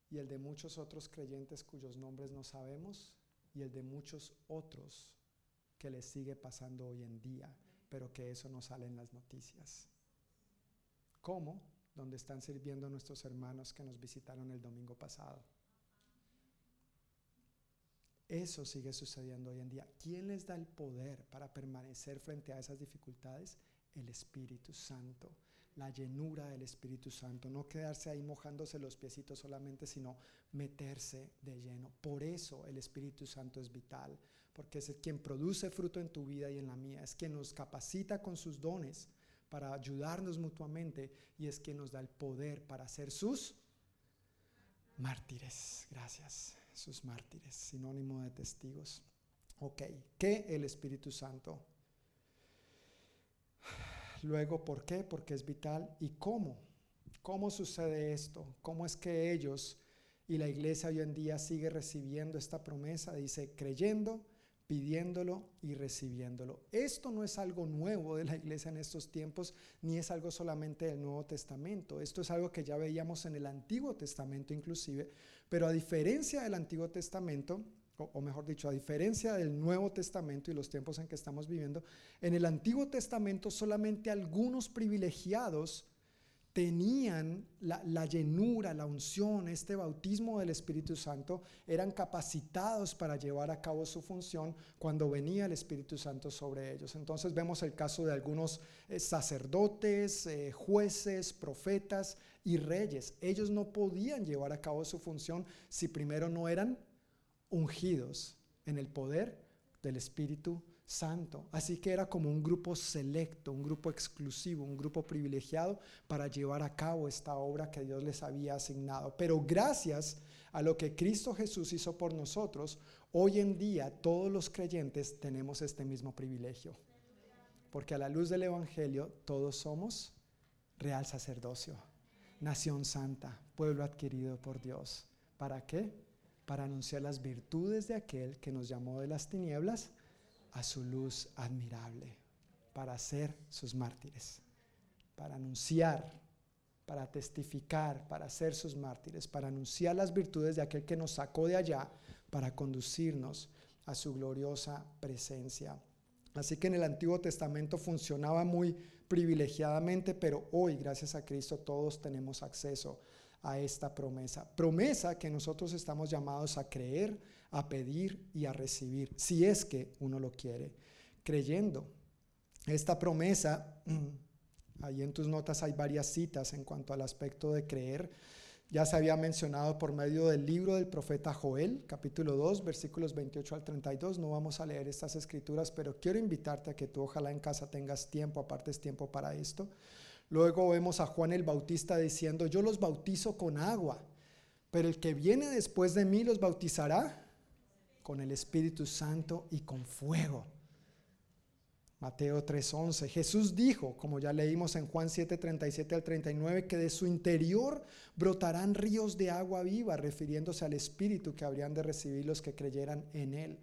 Speaker 2: y el de muchos otros creyentes cuyos nombres no sabemos, y el de muchos otros que les sigue pasando hoy en día, pero que eso no sale en las noticias. ¿Cómo? Donde están sirviendo nuestros hermanos que nos visitaron el domingo pasado. Eso sigue sucediendo hoy en día. ¿Quién les da el poder para permanecer frente a esas dificultades? El Espíritu Santo, la llenura del Espíritu Santo, no quedarse ahí mojándose los piecitos solamente, sino meterse de lleno. Por eso el Espíritu Santo es vital, porque es quien produce fruto en tu vida y en la mía, es quien nos capacita con sus dones para ayudarnos mutuamente y es quien nos da el poder para ser sus mártires. Gracias sus mártires, sinónimo de testigos. Ok, ¿qué el Espíritu Santo? Luego, ¿por qué? Porque es vital. ¿Y cómo? ¿Cómo sucede esto? ¿Cómo es que ellos y la iglesia hoy en día sigue recibiendo esta promesa? Dice, creyendo pidiéndolo y recibiéndolo. Esto no es algo nuevo de la iglesia en estos tiempos, ni es algo solamente del Nuevo Testamento. Esto es algo que ya veíamos en el Antiguo Testamento inclusive, pero a diferencia del Antiguo Testamento, o, mejor dicho, a diferencia del Nuevo Testamento y los tiempos en que estamos viviendo, en el Antiguo Testamento solamente algunos privilegiados tenían la, llenura, la unción, este bautismo del Espíritu Santo, eran capacitados para llevar a cabo su función cuando venía el Espíritu Santo sobre ellos. Entonces vemos el caso de algunos eh, sacerdotes, eh, jueces, profetas y reyes. Ellos no podían llevar a cabo su función si primero no eran ungidos en el poder del Espíritu Santo. Así que era como un grupo selecto, un grupo exclusivo, un grupo privilegiado para llevar a cabo esta obra que Dios les había asignado. Pero gracias a lo que Cristo Jesús hizo por nosotros, hoy en día todos los creyentes tenemos este mismo privilegio. Porque a la luz del Evangelio todos somos real sacerdocio, nación santa, pueblo adquirido por Dios. ¿Para qué? Para anunciar las virtudes de aquel que nos llamó de las tinieblas a su luz admirable para ser sus mártires, para anunciar, para testificar, para ser sus mártires, para anunciar las virtudes de aquel que nos sacó de allá, para conducirnos a su gloriosa presencia. Así que en el Antiguo Testamento funcionaba muy privilegiadamente, pero hoy, gracias a Cristo, todos tenemos acceso a esta promesa. Promesa que nosotros estamos llamados a creer, a pedir y a recibir, si es que uno lo quiere, creyendo. Esta promesa, ahí en tus notas hay varias citas en cuanto al aspecto de creer. Ya se había mencionado por medio del libro del profeta Joel, capítulo 2, versículos 28 al 32. No vamos a leer estas escrituras, pero quiero invitarte a que tú ojalá en casa tengas tiempo, apartes tiempo para esto. Luego vemos a Juan el Bautista diciendo, yo los bautizo con agua, pero el que viene después de mí los bautizará con el Espíritu Santo y con fuego. Mateo 3:11. Jesús dijo, como ya leímos en Juan 7:37 al 39, que de su interior brotarán ríos de agua viva, refiriéndose al Espíritu que habrían de recibir los que creyeran en Él.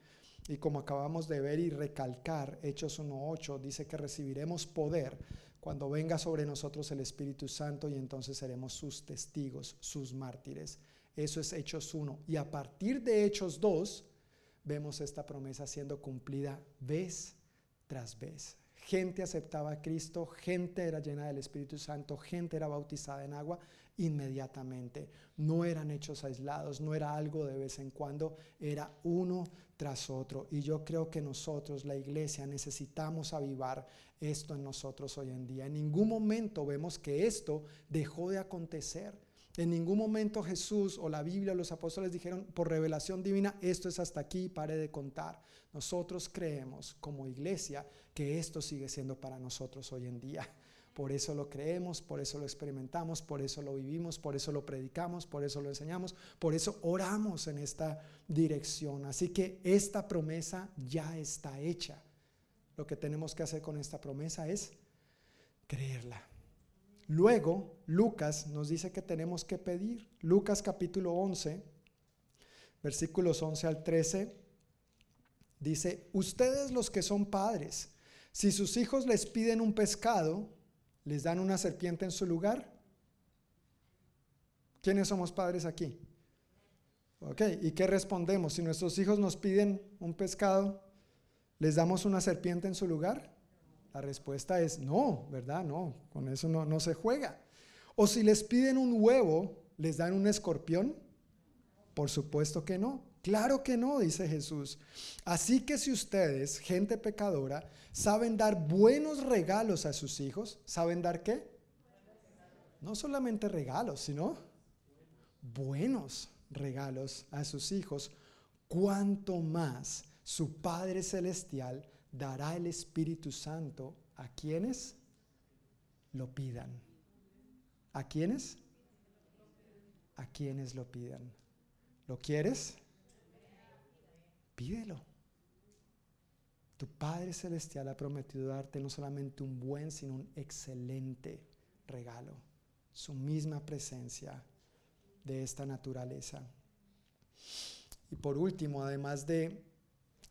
Speaker 2: Y como acabamos de ver y recalcar, Hechos 1:8 dice que recibiremos poder cuando venga sobre nosotros el Espíritu Santo y entonces seremos sus testigos, sus mártires. Eso es Hechos 1. Y a partir de Hechos 2, vemos esta promesa siendo cumplida vez tras vez. Gente aceptaba a Cristo, gente era llena del Espíritu Santo, gente era bautizada en agua inmediatamente. No eran hechos aislados, no era algo de vez en cuando, era uno tras otro. Y yo creo que nosotros, la iglesia, necesitamos avivar esto en nosotros hoy en día. En ningún momento vemos que esto dejó de acontecer. En ningún momento Jesús o la Biblia o los apóstoles dijeron por revelación divina, esto es hasta aquí, pare de contar. Nosotros creemos como iglesia que esto sigue siendo para nosotros hoy en día. Por eso lo creemos, por eso lo experimentamos, por eso lo vivimos, por eso lo predicamos, por eso lo enseñamos, por eso oramos en esta dirección. Así que esta promesa ya está hecha. Lo que tenemos que hacer con esta promesa es creerla. Luego, Lucas nos dice que tenemos que pedir. Lucas capítulo 11, versículos 11 al 13, dice, ustedes los que son padres, si sus hijos les piden un pescado, ¿les dan una serpiente en su lugar? ¿Quiénes somos padres aquí? Ok, ¿y qué respondemos? Si nuestros hijos nos piden un pescado, ¿les damos una serpiente en su lugar? La respuesta es no, ¿verdad? No, con eso no, no se juega. O si les piden un huevo, ¿les dan un escorpión? Por supuesto que no. Claro que no, dice Jesús. Así que si ustedes, gente pecadora, saben dar buenos regalos a sus hijos, ¿saben dar qué? No solamente regalos, sino buenos regalos a sus hijos, cuanto más su Padre Celestial dará el Espíritu Santo a quienes lo pidan. ¿A quienes? A quienes lo pidan. ¿Lo quieres? Pídelo. Tu Padre Celestial ha prometido darte no solamente un buen, sino un excelente regalo. Su misma presencia de esta naturaleza. Y por último, además de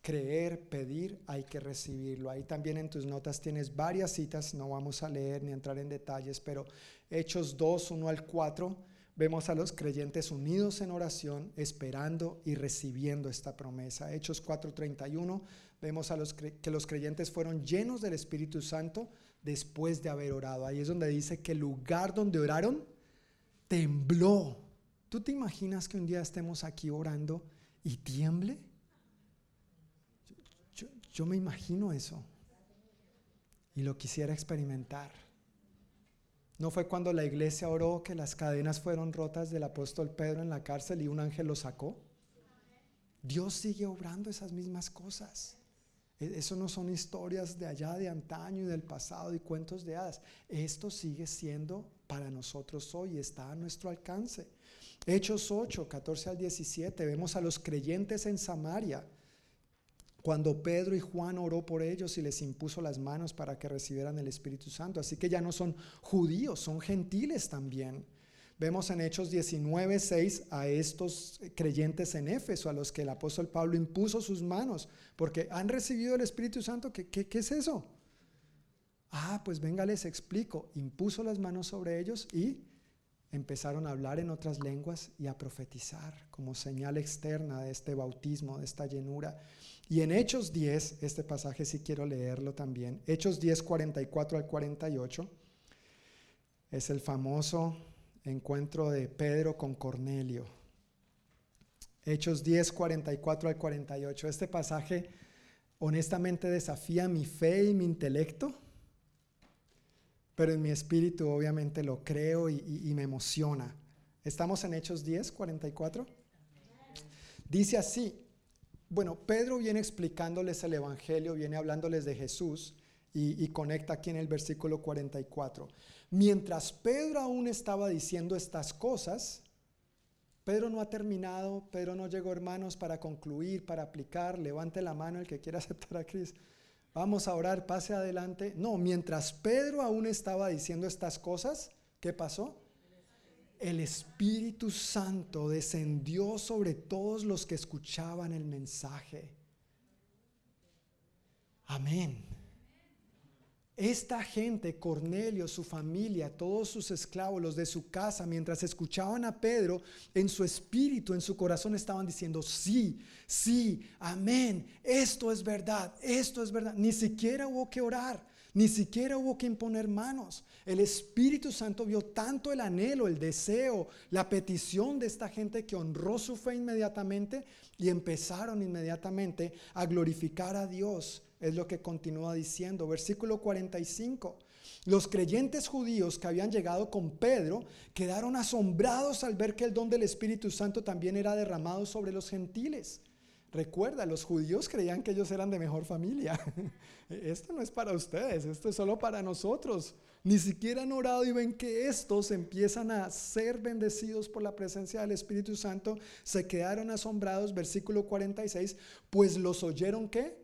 Speaker 2: creer, pedir, hay que recibirlo. Ahí también en tus notas tienes varias citas, no vamos a leer ni entrar en detalles, pero Hechos 2, 1 al 4, vemos a los creyentes unidos en oración, esperando y recibiendo esta promesa. Hechos 4:31, vemos a los que los creyentes fueron llenos del Espíritu Santo después de haber orado. Ahí es donde dice que el lugar donde oraron tembló. ¿Tú te imaginas que un día estemos aquí orando y tiemble? Yo me imagino eso y lo quisiera experimentar. ¿No fue cuando la iglesia oró que las cadenas fueron rotas del apóstol Pedro en la cárcel y un ángel lo sacó? Dios sigue obrando esas mismas cosas. E, eso no son historias de allá, de antaño y del pasado y cuentos de hadas. Esto sigue siendo para nosotros hoy, está a nuestro alcance. Hechos 8, 14 al 17, vemos a los creyentes en Samaria cuando Pedro y Juan oró por ellos y les impuso las manos para que recibieran el Espíritu Santo. Así que ya no son judíos, son gentiles también. Vemos en Hechos 19, 6 a estos creyentes en Éfeso, a los que el apóstol Pablo impuso sus manos, porque han recibido el Espíritu Santo. ¿Qué, qué, qué es eso? Ah, pues venga, les explico. Impuso las manos sobre ellos y empezaron a hablar en otras lenguas y a profetizar como señal externa de este bautismo, de esta llenura. Y en Hechos 10, este pasaje sí quiero leerlo también, Hechos 10, 44 al 48, es el famoso encuentro de Pedro con Cornelio. Hechos 10, 44 al 48. Este pasaje honestamente desafía mi fe y mi intelecto, pero en mi espíritu obviamente lo creo y, me emociona Estamos en Hechos 10, 44. Dice así, bueno, Pedro viene explicándoles el Evangelio, viene hablándoles de Jesús y, y, conecta aquí en el versículo 44. Mientras Pedro aún estaba diciendo estas cosas, Pedro no ha terminado, Pedro no llegó hermanos para concluir, para aplicar, levante la mano el que quiera aceptar a Cristo. Vamos a orar, pase adelante. No, mientras Pedro aún estaba diciendo estas cosas, ¿qué pasó? El Espíritu Santo descendió sobre todos los que escuchaban el mensaje. Amén. Esta gente, Cornelio, su familia, todos sus esclavos, los de su casa, mientras escuchaban a Pedro, en su espíritu, en su corazón estaban diciendo, sí, sí, amén, esto es verdad, esto es verdad. Ni siquiera hubo que orar, ni siquiera hubo que imponer manos. El Espíritu Santo vio tanto el anhelo, el deseo, la petición de esta gente que honró su fe inmediatamente y empezaron inmediatamente a glorificar a Dios es lo que continúa diciendo. Versículo 45. Los creyentes judíos que habían llegado con Pedro quedaron asombrados al ver que el don del Espíritu Santo también era derramado sobre los gentiles. Recuerda, los judíos creían que ellos eran de mejor familia. Esto no es para ustedes, esto es solo para nosotros. Ni siquiera han orado y ven que estos empiezan a ser bendecidos por la presencia del Espíritu Santo. Se quedaron asombrados, versículo 46, pues los oyeron que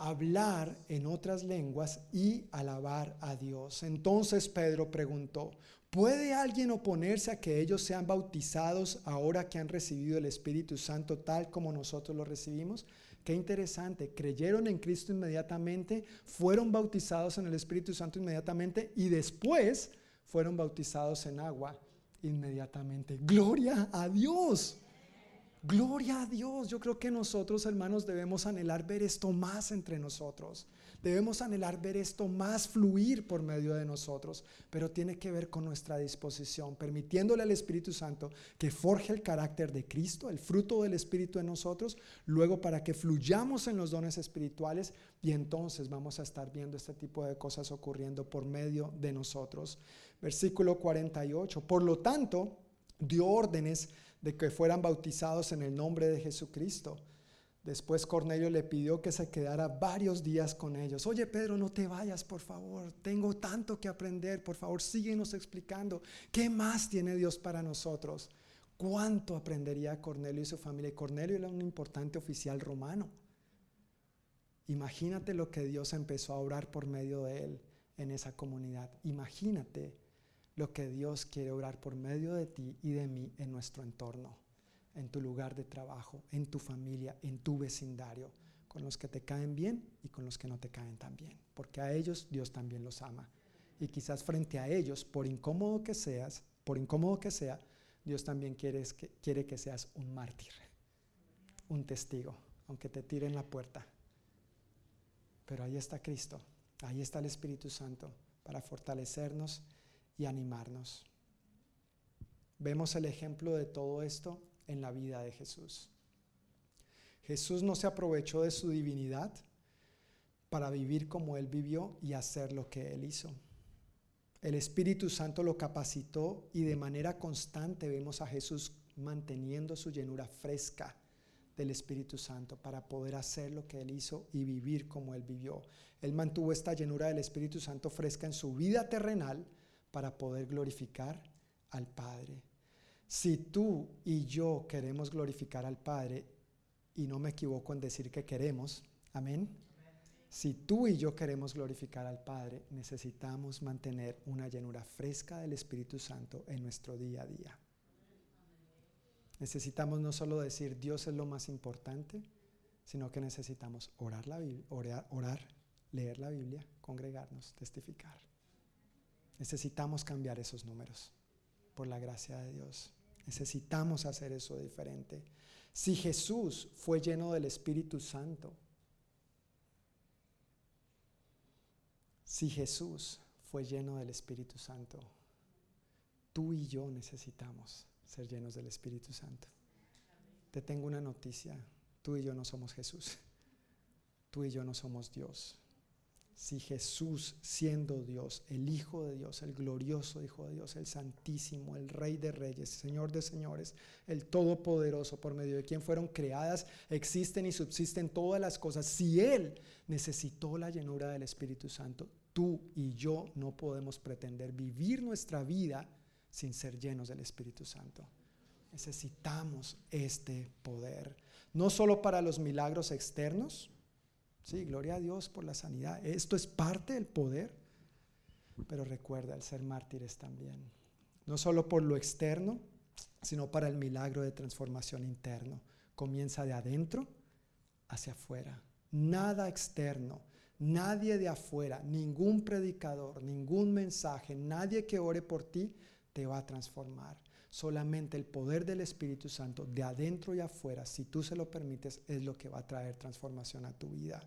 Speaker 2: hablar en otras lenguas y alabar a Dios. Entonces Pedro preguntó, ¿puede alguien oponerse a que ellos sean bautizados ahora que han recibido el Espíritu Santo tal como nosotros lo recibimos? Qué interesante, creyeron en Cristo inmediatamente, fueron bautizados en el Espíritu Santo inmediatamente y después fueron bautizados en agua inmediatamente. Gloria a Dios. Gloria a Dios. Yo creo que nosotros, hermanos, debemos anhelar ver esto más entre nosotros. Debemos anhelar ver esto más fluir por medio de nosotros, pero tiene que ver con nuestra disposición, permitiéndole al Espíritu Santo que forje el carácter de Cristo, el fruto del Espíritu en nosotros, luego para que fluyamos en los dones espirituales y entonces vamos a estar viendo este tipo de cosas ocurriendo por medio de nosotros. Versículo 48. Por lo tanto, dio órdenes de que fueran bautizados en el nombre de Jesucristo. Después Cornelio le pidió que se quedara varios días con ellos. Oye Pedro, no te vayas, por favor. Tengo tanto que aprender. Por favor, síguenos explicando. ¿Qué más tiene Dios para nosotros? ¿Cuánto aprendería Cornelio y su familia? Cornelio era un importante oficial romano. Imagínate lo que Dios empezó a orar por medio de él en esa comunidad. Imagínate lo que Dios quiere orar por medio de ti y de mí en nuestro entorno, en tu lugar de trabajo, en tu familia, en tu vecindario, con los que te caen bien y con los que no te caen tan bien, porque a ellos Dios también los ama. Y quizás frente a ellos, por incómodo que seas, por incómodo que sea, Dios también quiere que, quiere que seas un mártir, un testigo, aunque te tiren la puerta. Pero ahí está Cristo, ahí está el Espíritu Santo para fortalecernos y animarnos. Vemos el ejemplo de todo esto en la vida de Jesús. Jesús no se aprovechó de su divinidad para vivir como Él vivió y hacer lo que Él hizo. El Espíritu Santo lo capacitó y de manera constante vemos a Jesús manteniendo su llenura fresca del Espíritu Santo para poder hacer lo que Él hizo y vivir como Él vivió. Él mantuvo esta llenura del Espíritu Santo fresca en su vida terrenal para poder glorificar al Padre. Si tú y yo queremos glorificar al Padre, y no me equivoco en decir que queremos, amén. Si tú y yo queremos glorificar al Padre, necesitamos mantener una llenura fresca del Espíritu Santo en nuestro día a día. Necesitamos no solo decir Dios es lo más importante, sino que necesitamos orar, la orar, orar leer la Biblia, congregarnos, testificar. Necesitamos cambiar esos números por la gracia de Dios. Necesitamos hacer eso diferente. Si Jesús fue lleno del Espíritu Santo, si Jesús fue lleno del Espíritu Santo, tú y yo necesitamos ser llenos del Espíritu Santo. Te tengo una noticia, tú y yo no somos Jesús, tú y yo no somos Dios. Si Jesús, siendo Dios, el Hijo de Dios, el glorioso Hijo de Dios, el Santísimo, el Rey de Reyes, Señor de Señores, el Todopoderoso, por medio de quien fueron creadas, existen y subsisten todas las cosas, si Él necesitó la llenura del Espíritu Santo, tú y yo no podemos pretender vivir nuestra vida sin ser llenos del Espíritu Santo. Necesitamos este poder, no solo para los milagros externos, Sí, gloria a Dios por la sanidad. Esto es parte del poder. Pero recuerda, el ser mártires también. No solo por lo externo, sino para el milagro de transformación interno. Comienza de adentro hacia afuera. Nada externo, nadie de afuera, ningún predicador, ningún mensaje, nadie que ore por ti te va a transformar. Solamente el poder del Espíritu Santo de adentro y afuera, si tú se lo permites, es lo que va a traer transformación a tu vida.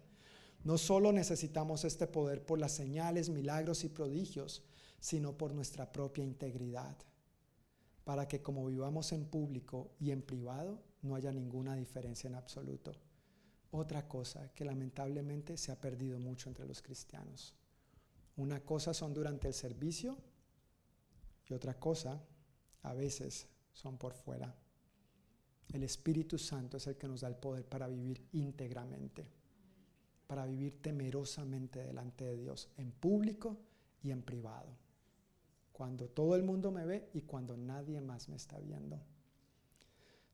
Speaker 2: No solo necesitamos este poder por las señales, milagros y prodigios, sino por nuestra propia integridad, para que como vivamos en público y en privado, no haya ninguna diferencia en absoluto. Otra cosa que lamentablemente se ha perdido mucho entre los cristianos. Una cosa son durante el servicio y otra cosa a veces son por fuera. El Espíritu Santo es el que nos da el poder para vivir íntegramente, para vivir temerosamente delante de Dios, en público y en privado, cuando todo el mundo me ve y cuando nadie más me está viendo.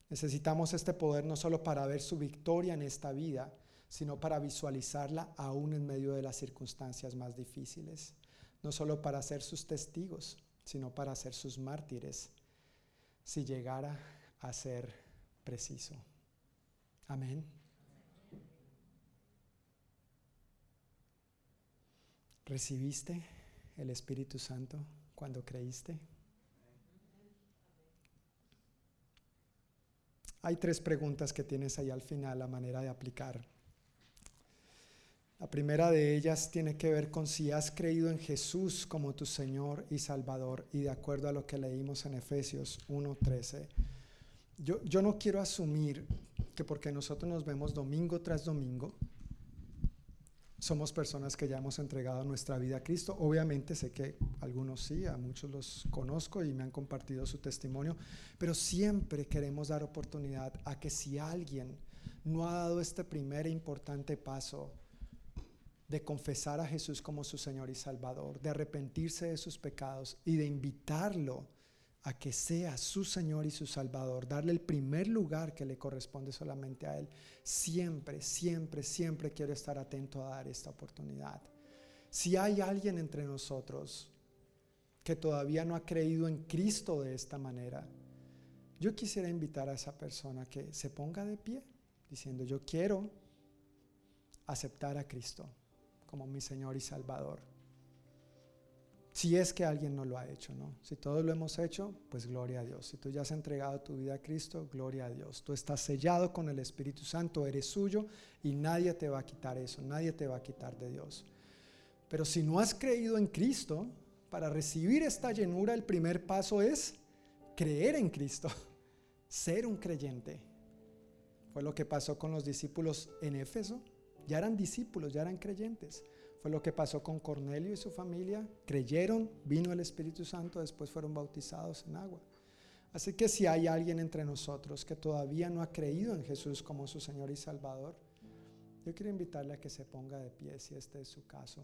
Speaker 2: Necesitamos este poder no solo para ver su victoria en esta vida, sino para visualizarla aún en medio de las circunstancias más difíciles. No solo para ser sus testigos, sino para ser sus mártires si llegara a ser preciso. Amén. ¿Recibiste el Espíritu Santo cuando creíste? Hay tres preguntas que tienes ahí al final, la manera de aplicar. La primera de ellas tiene que ver con si has creído en Jesús como tu Señor y Salvador y de acuerdo a lo que leímos en Efesios 1.13. Yo, yo no quiero asumir que porque nosotros nos vemos domingo tras domingo, somos personas que ya hemos entregado nuestra vida a Cristo. Obviamente sé que algunos sí, a muchos los conozco y me han compartido su testimonio, pero siempre queremos dar oportunidad a que si alguien no ha dado este primer e importante paso, de confesar a Jesús como su Señor y Salvador, de arrepentirse de sus pecados y de invitarlo a que sea su Señor y su Salvador, darle el primer lugar que le corresponde solamente a Él. Siempre, siempre, siempre quiero estar atento a dar esta oportunidad. Si hay alguien entre nosotros que todavía no ha creído en Cristo de esta manera, yo quisiera invitar a esa persona que se ponga de pie diciendo, yo quiero aceptar a Cristo como mi Señor y Salvador. Si es que alguien no lo ha hecho, ¿no? Si todos lo hemos hecho, pues gloria a Dios. Si tú ya has entregado tu vida a Cristo, gloria a Dios. Tú estás sellado con el Espíritu Santo, eres suyo y nadie te va a quitar eso, nadie te va a quitar de Dios. Pero si no has creído en Cristo, para recibir esta llenura el primer paso es creer en Cristo, ser un creyente. Fue lo que pasó con los discípulos en Éfeso ya eran discípulos, ya eran creyentes. Fue lo que pasó con Cornelio y su familia. Creyeron, vino el Espíritu Santo, después fueron bautizados en agua. Así que si hay alguien entre nosotros que todavía no ha creído en Jesús como su Señor y Salvador, yo quiero invitarle a que se ponga de pie si este es su caso.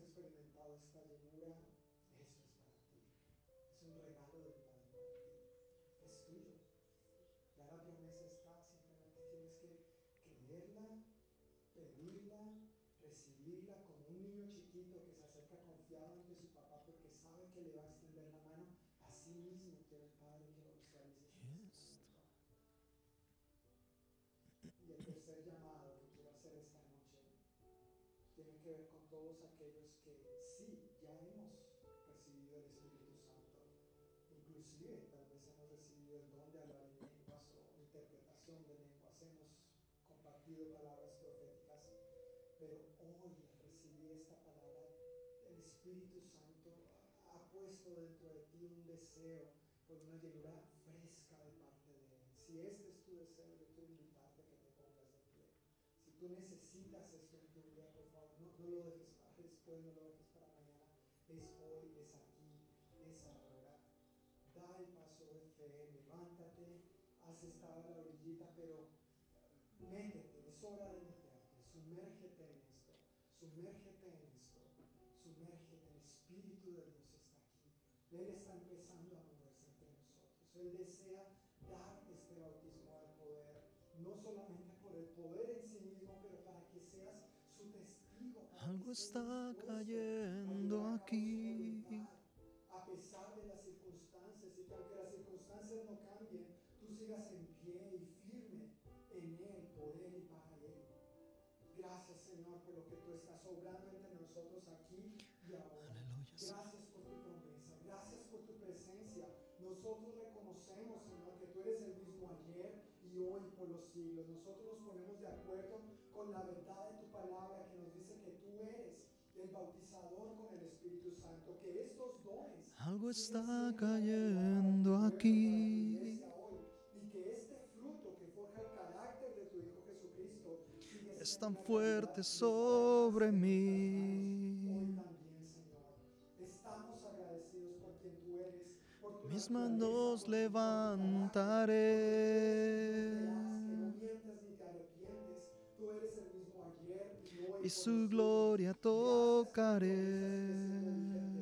Speaker 2: experimentado esta llenura, esto es para ti. Es un regalo del Padre para ti. Es tuyo. Ya la promesa está, simplemente tienes que creerla, pedirla, recibirla como un niño chiquito que se acerca confiado ante su papá porque sabe que le va a extender la mano. Así mismo quiere el Padre que ver con todos aquellos que sí, ya hemos recibido el Espíritu Santo. Inclusive tal vez hemos recibido el don de hablar en lenguas o interpretación de lenguas. Hemos compartido palabras proféticas. Pero hoy al recibir esta palabra, el Espíritu Santo ha puesto dentro de ti un deseo por una llenura fresca de parte de Él. Si este es tu deseo, yo quiero invitarte a que te pongas de pie. Si tú necesitas esto en tu vida, por favor, no, lo dejes para después, no lo dejes para mañana. Es hoy, es aquí, es ahora. Da el paso de fe, levántate, has estado a la orillita, pero métete, es hora de meterte, sumérgete en esto, sumérgete en esto, sumérgete, el Espíritu de Dios está aquí. Él está empezando a moverse entre nosotros. Él desea
Speaker 3: está cayendo aquí.
Speaker 2: A pesar de las circunstancias, y que aunque las circunstancias no cambien, tú sigas en pie y firme en Él, por Él y para Él. Gracias, Señor, por lo que tú estás obrando entre nosotros aquí y ahora.
Speaker 3: Aleluya.
Speaker 2: Gracias por tu promesa, gracias por tu presencia. Nosotros reconocemos, Señor, que tú eres el mismo ayer y hoy por los siglos. Nosotros nos ponemos de acuerdo con la verdad de tu palabra que nos dice que tú eres el bautizador con el Espíritu Santo, que estos dones
Speaker 3: Algo
Speaker 2: siguen
Speaker 3: está
Speaker 2: siendo
Speaker 3: cayendo
Speaker 2: la verdad de tu pueblo,
Speaker 3: aquí.
Speaker 2: para tu iglesia hoy, y que este fruto que forja el carácter de tu Hijo Jesucristo sigue
Speaker 3: Es tan fuerte
Speaker 2: y
Speaker 3: sobre mí.
Speaker 2: Hoy también, Señor. Estamos agradecidos por quien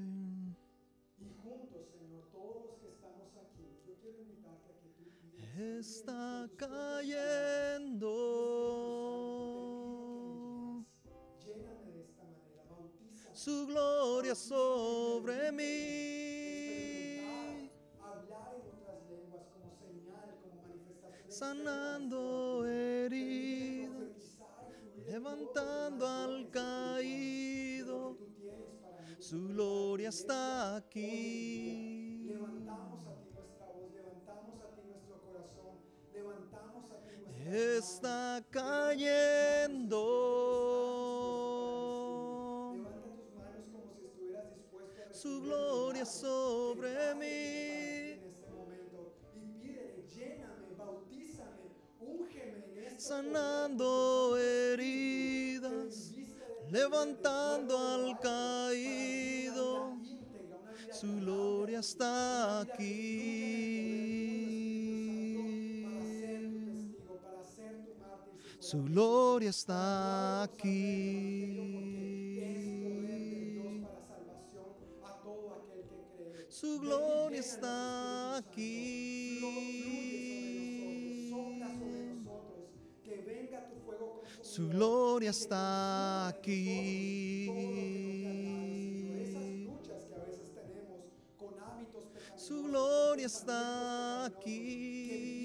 Speaker 2: otras lenguas como señal, como manifestación
Speaker 3: sanando heridas, levantando al caído. Su gloria está aquí. Está cayendo
Speaker 2: Levanta tus manos como si estuvieras dispuesto a
Speaker 3: su gloria sobre mí.
Speaker 2: En este momento lléname, bautízame, úngeme
Speaker 3: sanando heridas, levantando al caído. Su gloria está
Speaker 2: una sopla sobre nosotros, que venga tu fuego consumidor.
Speaker 3: Su gloria está aquí.
Speaker 2: nosotros todo lo que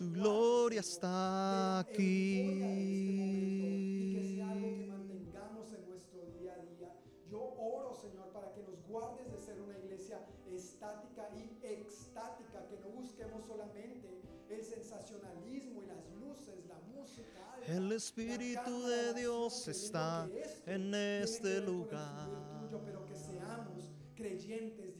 Speaker 3: Su gloria está
Speaker 2: de de momento y que
Speaker 3: aquí.
Speaker 2: sea algo que mantengamos en nuestro día a día. Yo oro, Señor, para que nos guardes de ser una iglesia estática y extática, que no busquemos solamente el sensacionalismo y las luces, la música alta,
Speaker 3: El Espíritu de
Speaker 2: la
Speaker 3: Dios está en este lugar.
Speaker 2: tuyo, pero que seamos creyentes.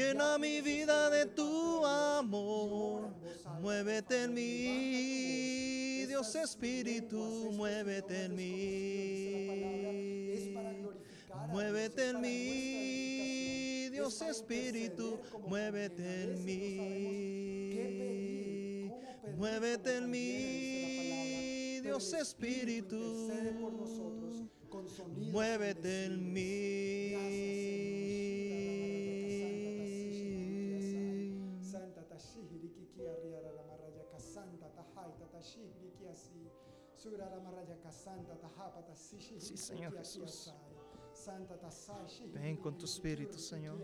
Speaker 3: Llena mi vida de tu amor. Muévete en mí, Dios Espíritu, muévete en mí. Muévete en mí, Dios Espíritu, muévete en mí. Muévete en mí, Dios Espíritu. Muévete en mí. Sí, Señor Jesús. Ven con tu Espíritu, Señor.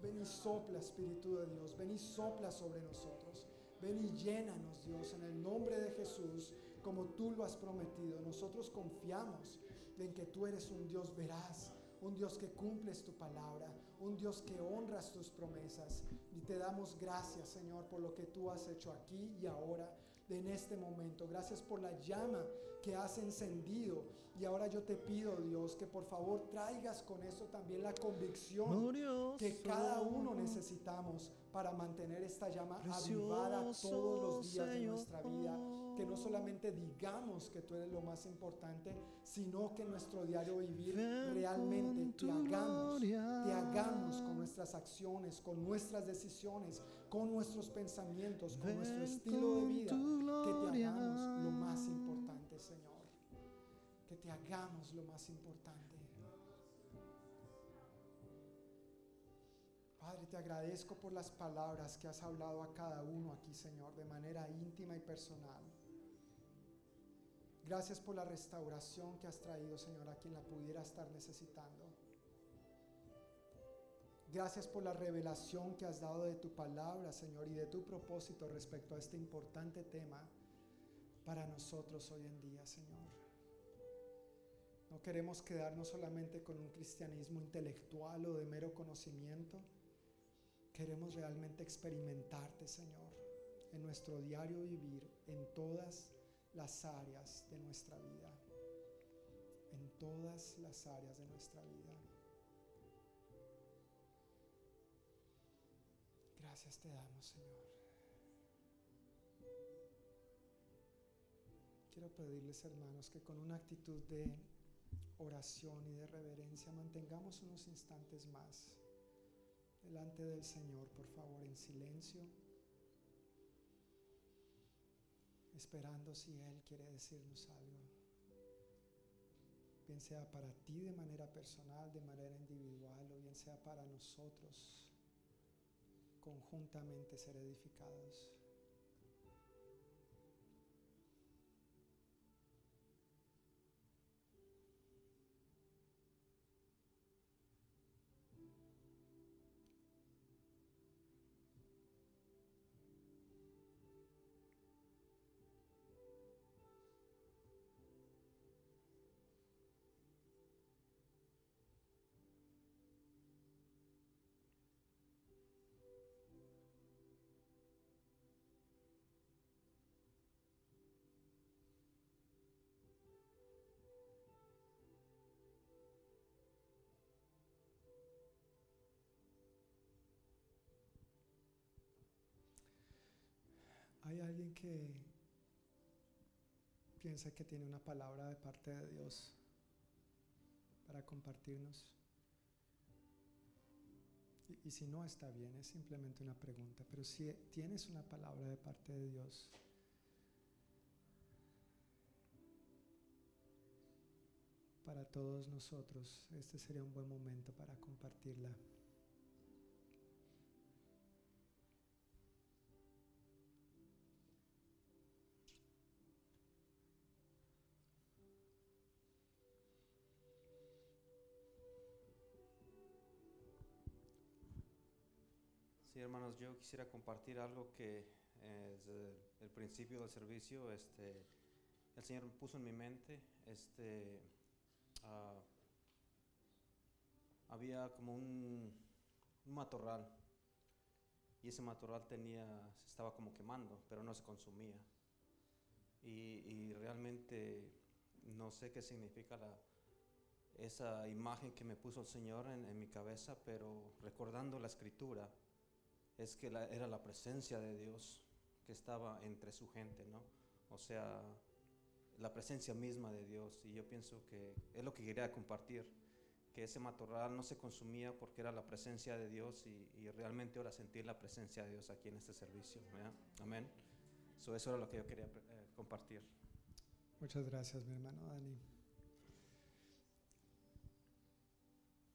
Speaker 2: Ven y sopla, Espíritu de Dios. Ven y sopla sobre nosotros. Ven y llénanos, Dios, en el nombre de Jesús, como tú lo has prometido. Nosotros confiamos en que tú eres un Dios veraz, un Dios que cumples tu palabra, un Dios que honras tus promesas. Y te damos gracias, Señor, por lo que tú has hecho aquí y ahora, en este momento. Gracias por la llama que has encendido. Y ahora yo te pido, Dios, que por favor traigas con eso también la convicción
Speaker 3: Glorioso.
Speaker 2: que cada uno necesitamos para mantener esta llama avivada todos los días de nuestra vida. Que no solamente digamos que tú eres lo más importante, sino que en nuestro diario vivir realmente te hagamos, te hagamos con nuestras acciones, con nuestras decisiones, con nuestros pensamientos, con nuestro estilo de vida, que te hagamos lo más importante, Señor. Que te hagamos lo más importante. Te agradezco por las palabras que has hablado a cada uno aquí, Señor, de manera íntima y personal. Gracias por la restauración que has traído, Señor, a quien la pudiera estar necesitando. Gracias por la revelación que has dado de tu palabra, Señor, y de tu propósito respecto a este importante tema para nosotros hoy en día, Señor. No queremos quedarnos solamente con un cristianismo intelectual o de mero conocimiento. Queremos realmente experimentarte, Señor, en nuestro diario vivir, en todas las áreas de nuestra vida. En todas las áreas de nuestra vida. Gracias te damos, Señor. Quiero pedirles, hermanos, que con una actitud de oración y de reverencia mantengamos unos instantes más delante del Señor, por favor, en silencio, esperando si Él quiere decirnos algo. Bien sea para ti de manera personal, de manera individual, o bien sea para nosotros conjuntamente ser edificados. Que piensa que tiene una palabra de parte de Dios para compartirnos? Y, y si no está bien, es simplemente una pregunta, pero si tienes una palabra de parte de Dios, para todos nosotros, este sería un buen momento para compartirla.
Speaker 3: Yo quisiera compartir algo que eh, desde el principio del servicio, este, el Señor me puso en mi mente, este, ah, había como un, matorral y ese matorral tenía, se estaba como quemando, pero no se consumía. Y, realmente no sé qué significa esa imagen que me puso el Señor en, en mi cabeza, pero recordando la escritura, es que la- era la presencia de Dios que estaba entre su gente, ¿no? O sea, la presencia misma de Dios. Y yo pienso que es lo que quería compartir, que ese matorral no se consumía porque era la presencia de Dios y, y realmente ahora sentir la presencia de Dios aquí en este servicio, ¿verdad? Amén. So, eso era lo que yo quería eh, compartir.
Speaker 2: Muchas gracias, mi hermano Dani.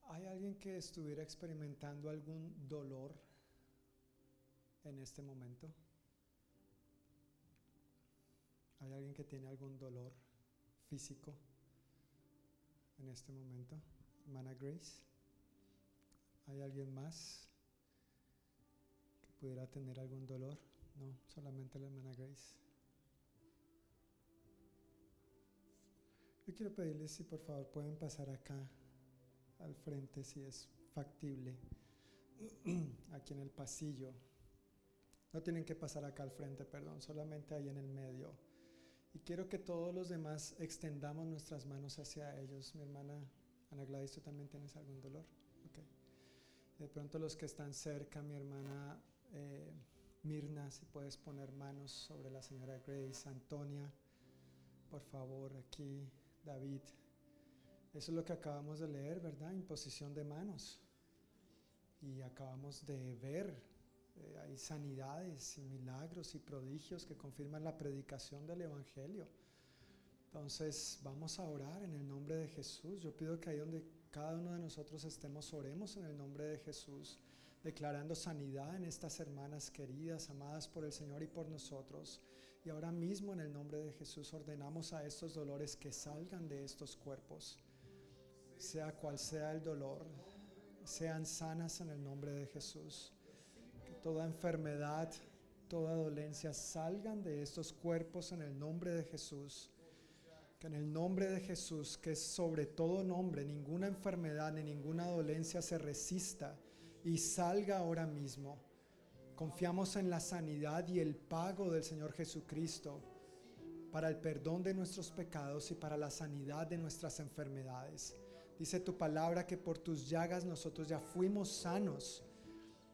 Speaker 2: ¿Hay alguien que estuviera experimentando algún dolor en este momento? ¿Hay alguien que tiene algún dolor físico en este momento? Hermana Grace. ¿Hay alguien más que pudiera tener algún dolor? No, solamente la hermana Grace. Yo quiero pedirles si por favor pueden pasar acá al frente si es factible, aquí en el pasillo. No tienen que pasar acá al frente, perdón, solamente ahí en el medio. Y quiero que todos los demás extendamos nuestras manos hacia ellos. Mi hermana Ana Gladys, ¿tú también tienes algún dolor? De pronto los que están cerca, mi hermana eh, Mirna, si puedes poner manos sobre la señora Grace, Antonia, por favor, aquí, David. Eso es lo que acabamos de leer, ¿verdad? Imposición de manos. Y acabamos de ver, eh, hay sanidades y milagros y prodigios que confirman la predicación del Evangelio. Entonces vamos a orar en el nombre de Jesús. Yo pido que ahí donde cada uno de nosotros estemos, oremos en el nombre de Jesús, declarando sanidad en estas hermanas queridas, amadas por el Señor y por nosotros. Y ahora mismo en el nombre de Jesús ordenamos a estos dolores que salgan de estos cuerpos, sea cual sea el dolor, sean sanas en el nombre de Jesús. Toda enfermedad, toda dolencia salgan de estos cuerpos en el nombre de Jesús. Que en el nombre de Jesús, que es sobre todo nombre, ninguna enfermedad ni ninguna dolencia se resista y salga ahora mismo. Confiamos en la sanidad y el pago del Señor Jesucristo para el perdón de nuestros pecados y para la sanidad de nuestras enfermedades. Dice tu palabra que por tus llagas nosotros ya fuimos sanos.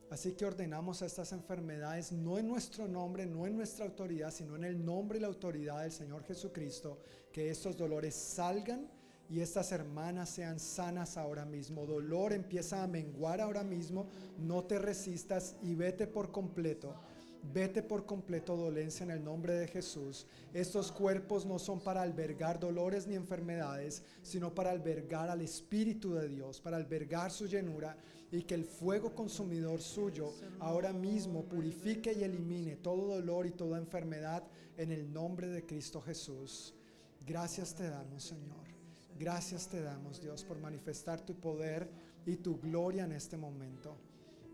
Speaker 2: Así que ordenamos a estas enfermedades no en nuestro nombre, no en nuestra autoridad, sino en el nombre y la autoridad del Señor Jesucristo, que estos dolores salgan y estas hermanas sean sanas ahora mismo. Dolor empieza a menguar ahora mismo, no te resistas y vete por completo. Vete por completo dolencia en el nombre de Jesús. Estos cuerpos no son para albergar dolores ni enfermedades, sino para albergar al Espíritu de Dios, para albergar su llenura y que el fuego consumidor suyo ahora mismo purifique y elimine todo dolor y toda enfermedad en el nombre de Cristo Jesús. Gracias te damos, Señor. Gracias te damos, Dios, por manifestar tu poder y tu gloria en este momento.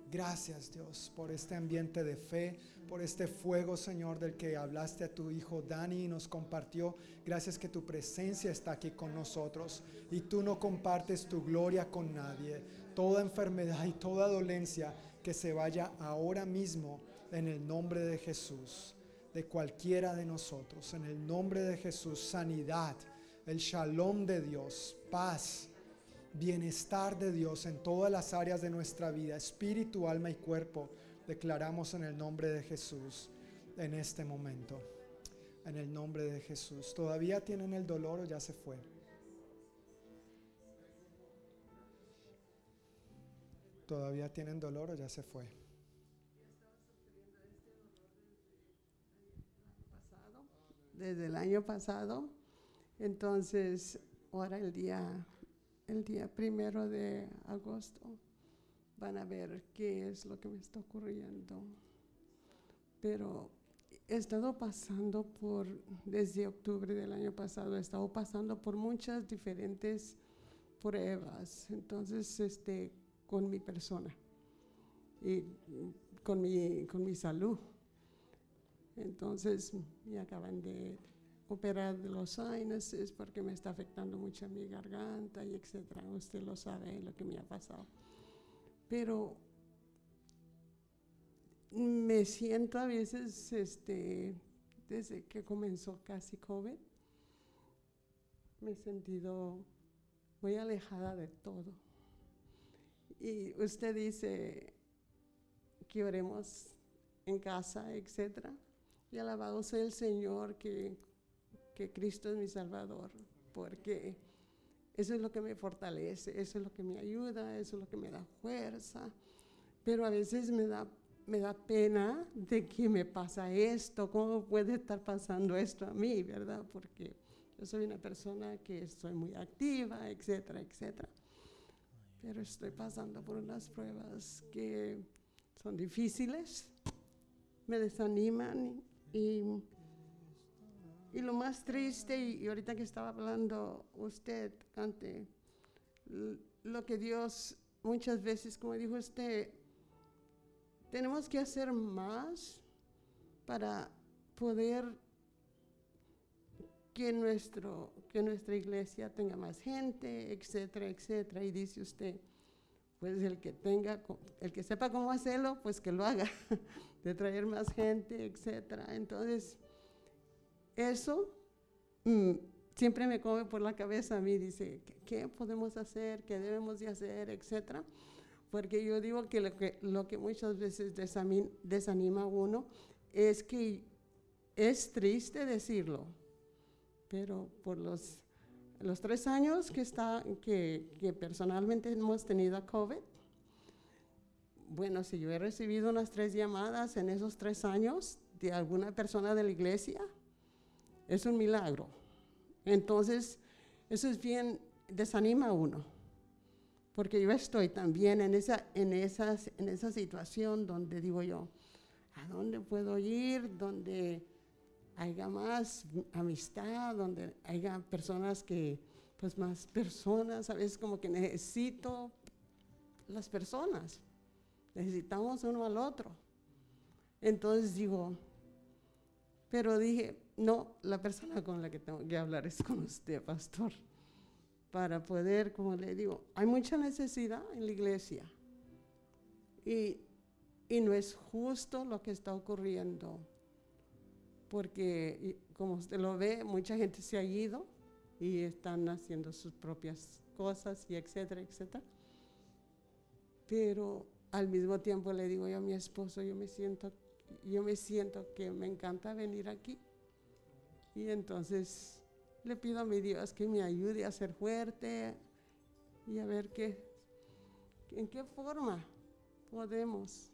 Speaker 2: Gracias, Dios, por este ambiente de fe, por este fuego, Señor, del que hablaste a tu hijo Dani y nos compartió. Gracias que tu presencia está aquí con nosotros y tú no compartes tu gloria con nadie. Toda enfermedad y toda dolencia que se vaya ahora mismo en el nombre de Jesús, de cualquiera de nosotros. En el nombre de Jesús, sanidad, el shalom de Dios, paz bienestar de Dios en todas las áreas de nuestra vida, espíritu, alma y cuerpo, declaramos en el nombre de Jesús. en este momento. En el nombre de Jesús. ¿Todavía tienen el dolor o ya se fue? ¿Todavía tienen dolor o ya se fue?
Speaker 4: Desde el año pasado. Entonces, ahora el día, el día primero de agosto, van a ver qué es lo que me está ocurriendo. Pero he estado pasando por, desde octubre del año pasado, he estado pasando por muchas diferentes pruebas. Entonces, este, con mi persona y con mi, con mi salud. Entonces, me acaban de operar de los sinuses porque me está afectando mucho mi garganta y etcétera. Usted lo sabe lo que me ha pasado. Pero me siento a veces, este, desde que comenzó casi COVID, me he sentido muy alejada de todo. Y usted dice que oremos en casa, etc. Y alabado sea el Señor que, que Cristo es mi Salvador, porque eso es lo que me fortalece, eso es lo que me ayuda, eso es lo que me da fuerza. Pero a veces me da, me da pena de que me pasa esto, cómo puede estar pasando esto a mí, ¿verdad? Porque yo soy una persona que estoy muy activa, etcétera, etcétera. Pero estoy pasando por unas pruebas que son difíciles, me desaniman y, y lo más triste, y, ahorita que estaba hablando usted, ante lo que Dios muchas veces, como dijo usted, tenemos que hacer más para poder que, nuestro, que nuestra iglesia tenga más gente, etcétera, etcétera. Y dice usted, pues el que tenga, el que sepa cómo hacerlo, pues que lo haga, de traer más gente, etcétera. Entonces, eso mm, siempre me come por la cabeza a mí, dice, ¿qué, podemos hacer? ¿Qué debemos de hacer? Etcétera. Porque yo digo que lo que, lo que muchas veces desanima a uno es que es triste decirlo, pero por los, los tres años que, está, que, que personalmente hemos tenido COVID, bueno, si yo he recibido unas tres llamadas en esos tres años de alguna persona de la iglesia, es un milagro. Entonces, eso es bien, desanima a uno, porque yo estoy también en esa, en, esas, en esa situación donde digo yo, ¿a dónde puedo ir? Donde haya más amistad, donde haya personas que, pues más personas, a veces como que necesito las personas, necesitamos uno al otro. Entonces digo, pero dije, no, la persona con la que tengo que hablar es con usted, pastor, para poder, como le digo, hay mucha necesidad en la iglesia y, y no es justo lo que está ocurriendo porque como usted lo ve, mucha gente se ha ido y están haciendo sus propias cosas y etcétera, etcétera. Pero al mismo tiempo le digo a mi esposo, yo me siento, yo me siento que me encanta venir aquí. Y entonces le pido a mi Dios que me ayude a ser fuerte y a ver qué, en qué forma podemos.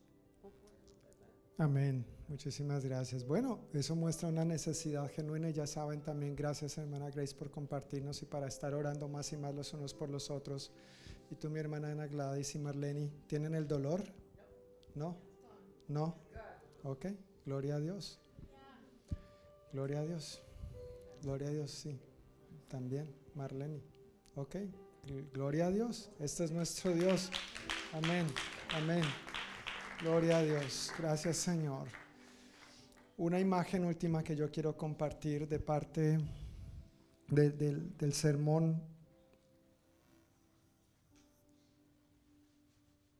Speaker 2: Amén. Muchísimas gracias. Bueno, eso muestra una necesidad genuina y ya saben también, gracias hermana Grace por compartirnos y para estar orando más y más los unos por los otros. Y tú, mi hermana Ana Gladys y Marlene, ¿tienen el dolor? ¿No? ¿No? Ok, gloria a Dios. Gloria a Dios. Gloria a Dios, sí. También, Marlene. Ok, gloria a Dios. Este es nuestro Dios. Amén. Amén. Gloria a Dios. Gracias, Señor una imagen última que yo quiero compartir de parte del sermón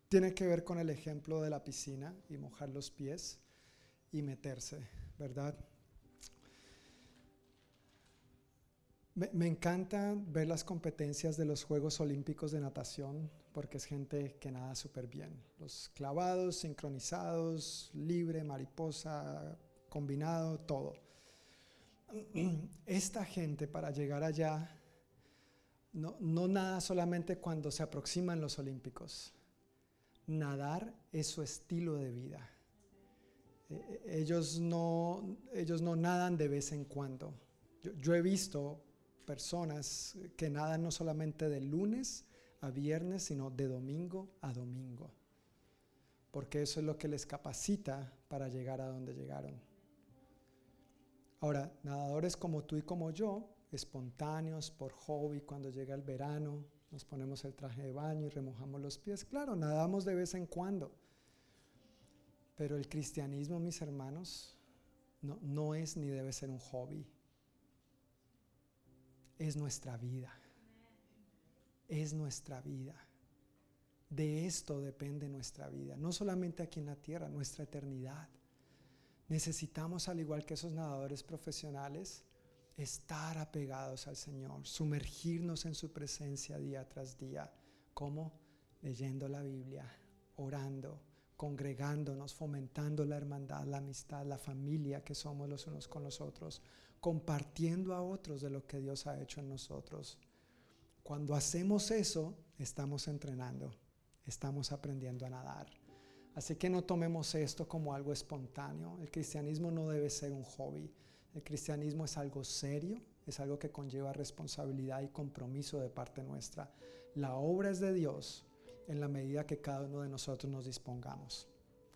Speaker 2: tiene que ver con el ejemplo de la piscina y mojar los pies y meterse, ¿verdad? Me, me, encanta ver las competencias de los Juegos Olímpicos de natación porque es gente que nada súper bien. Los clavados, sincronizados, libre, mariposa, combinado, todo. Esta gente para llegar allá no, no nada solamente cuando se aproximan los olímpicos. Nadar es su estilo de vida. E, e, ellos no, ellos no nadan de vez en cuando. Yo, yo he visto personas que nadan no solamente de lunes a viernes, sino de domingo a domingo. Porque eso es lo que les capacita para llegar a donde llegaron. Ahora, nadadores como tú y como yo, espontáneos, por hobby, cuando llega el verano, nos ponemos el traje de baño y remojamos los pies. Claro, nadamos de vez en cuando. Pero el cristianismo, mis hermanos, no, no es ni debe ser un hobby. Es nuestra vida. Es nuestra vida. De esto depende nuestra vida. No solamente aquí en la tierra, nuestra eternidad. Necesitamos, al igual que esos nadadores profesionales, estar apegados al Señor, sumergirnos en su presencia día tras día. como Leyendo la Biblia, orando, congregándonos, fomentando la hermandad, la amistad, la familia que somos los unos con los otros, compartiendo a otros de lo que Dios ha hecho en nosotros. Cuando hacemos eso, estamos entrenando, estamos aprendiendo a nadar. Así que no tomemos esto como algo espontáneo. El cristianismo no debe ser un hobby. El cristianismo es algo serio, es algo que conlleva responsabilidad y compromiso de parte nuestra. La obra es de Dios en la medida que cada uno de nosotros nos dispongamos.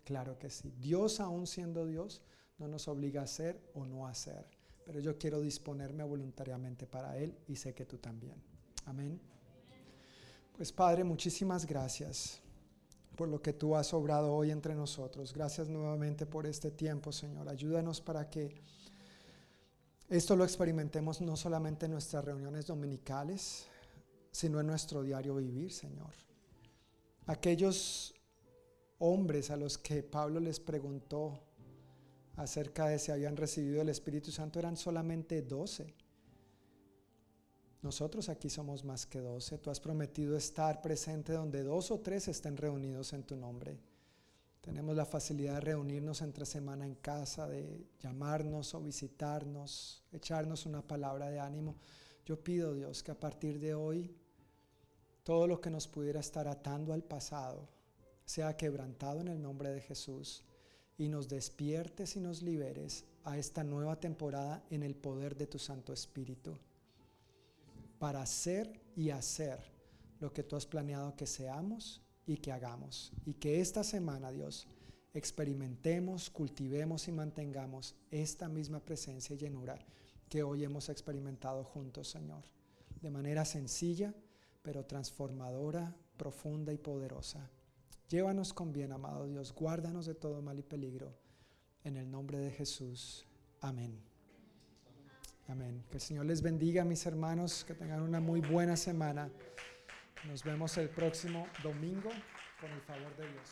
Speaker 2: Claro que sí. Dios, aún siendo Dios, no nos obliga a hacer o no hacer. Pero yo quiero disponerme voluntariamente para Él y sé que tú también. Amén. Pues Padre, muchísimas gracias por lo que tú has obrado hoy entre nosotros. Gracias nuevamente por este tiempo, Señor. Ayúdanos para que esto lo experimentemos no solamente en nuestras reuniones dominicales, sino en nuestro diario vivir, Señor. Aquellos hombres a los que Pablo les preguntó acerca de si habían recibido el Espíritu Santo eran solamente doce. Nosotros aquí somos más que doce. Tú has prometido estar presente donde dos o tres estén reunidos en tu nombre. Tenemos la facilidad de reunirnos entre semana en casa, de llamarnos o visitarnos, echarnos una palabra de ánimo. Yo pido, Dios, que a partir de hoy todo lo que nos pudiera estar atando al pasado sea quebrantado en el nombre de Jesús y nos despiertes y nos liberes a esta nueva temporada en el poder de tu Santo Espíritu para hacer y hacer lo que tú has planeado que seamos y que hagamos. Y que esta semana, Dios, experimentemos, cultivemos y mantengamos esta misma presencia y llenura que hoy hemos experimentado juntos, Señor. De manera sencilla, pero transformadora, profunda y poderosa. Llévanos con bien, amado Dios. Guárdanos de todo mal y peligro. En el nombre de Jesús. Amén. Amén. Que el Señor les bendiga, mis hermanos. Que tengan una muy buena semana. Nos vemos el próximo domingo con el favor de Dios.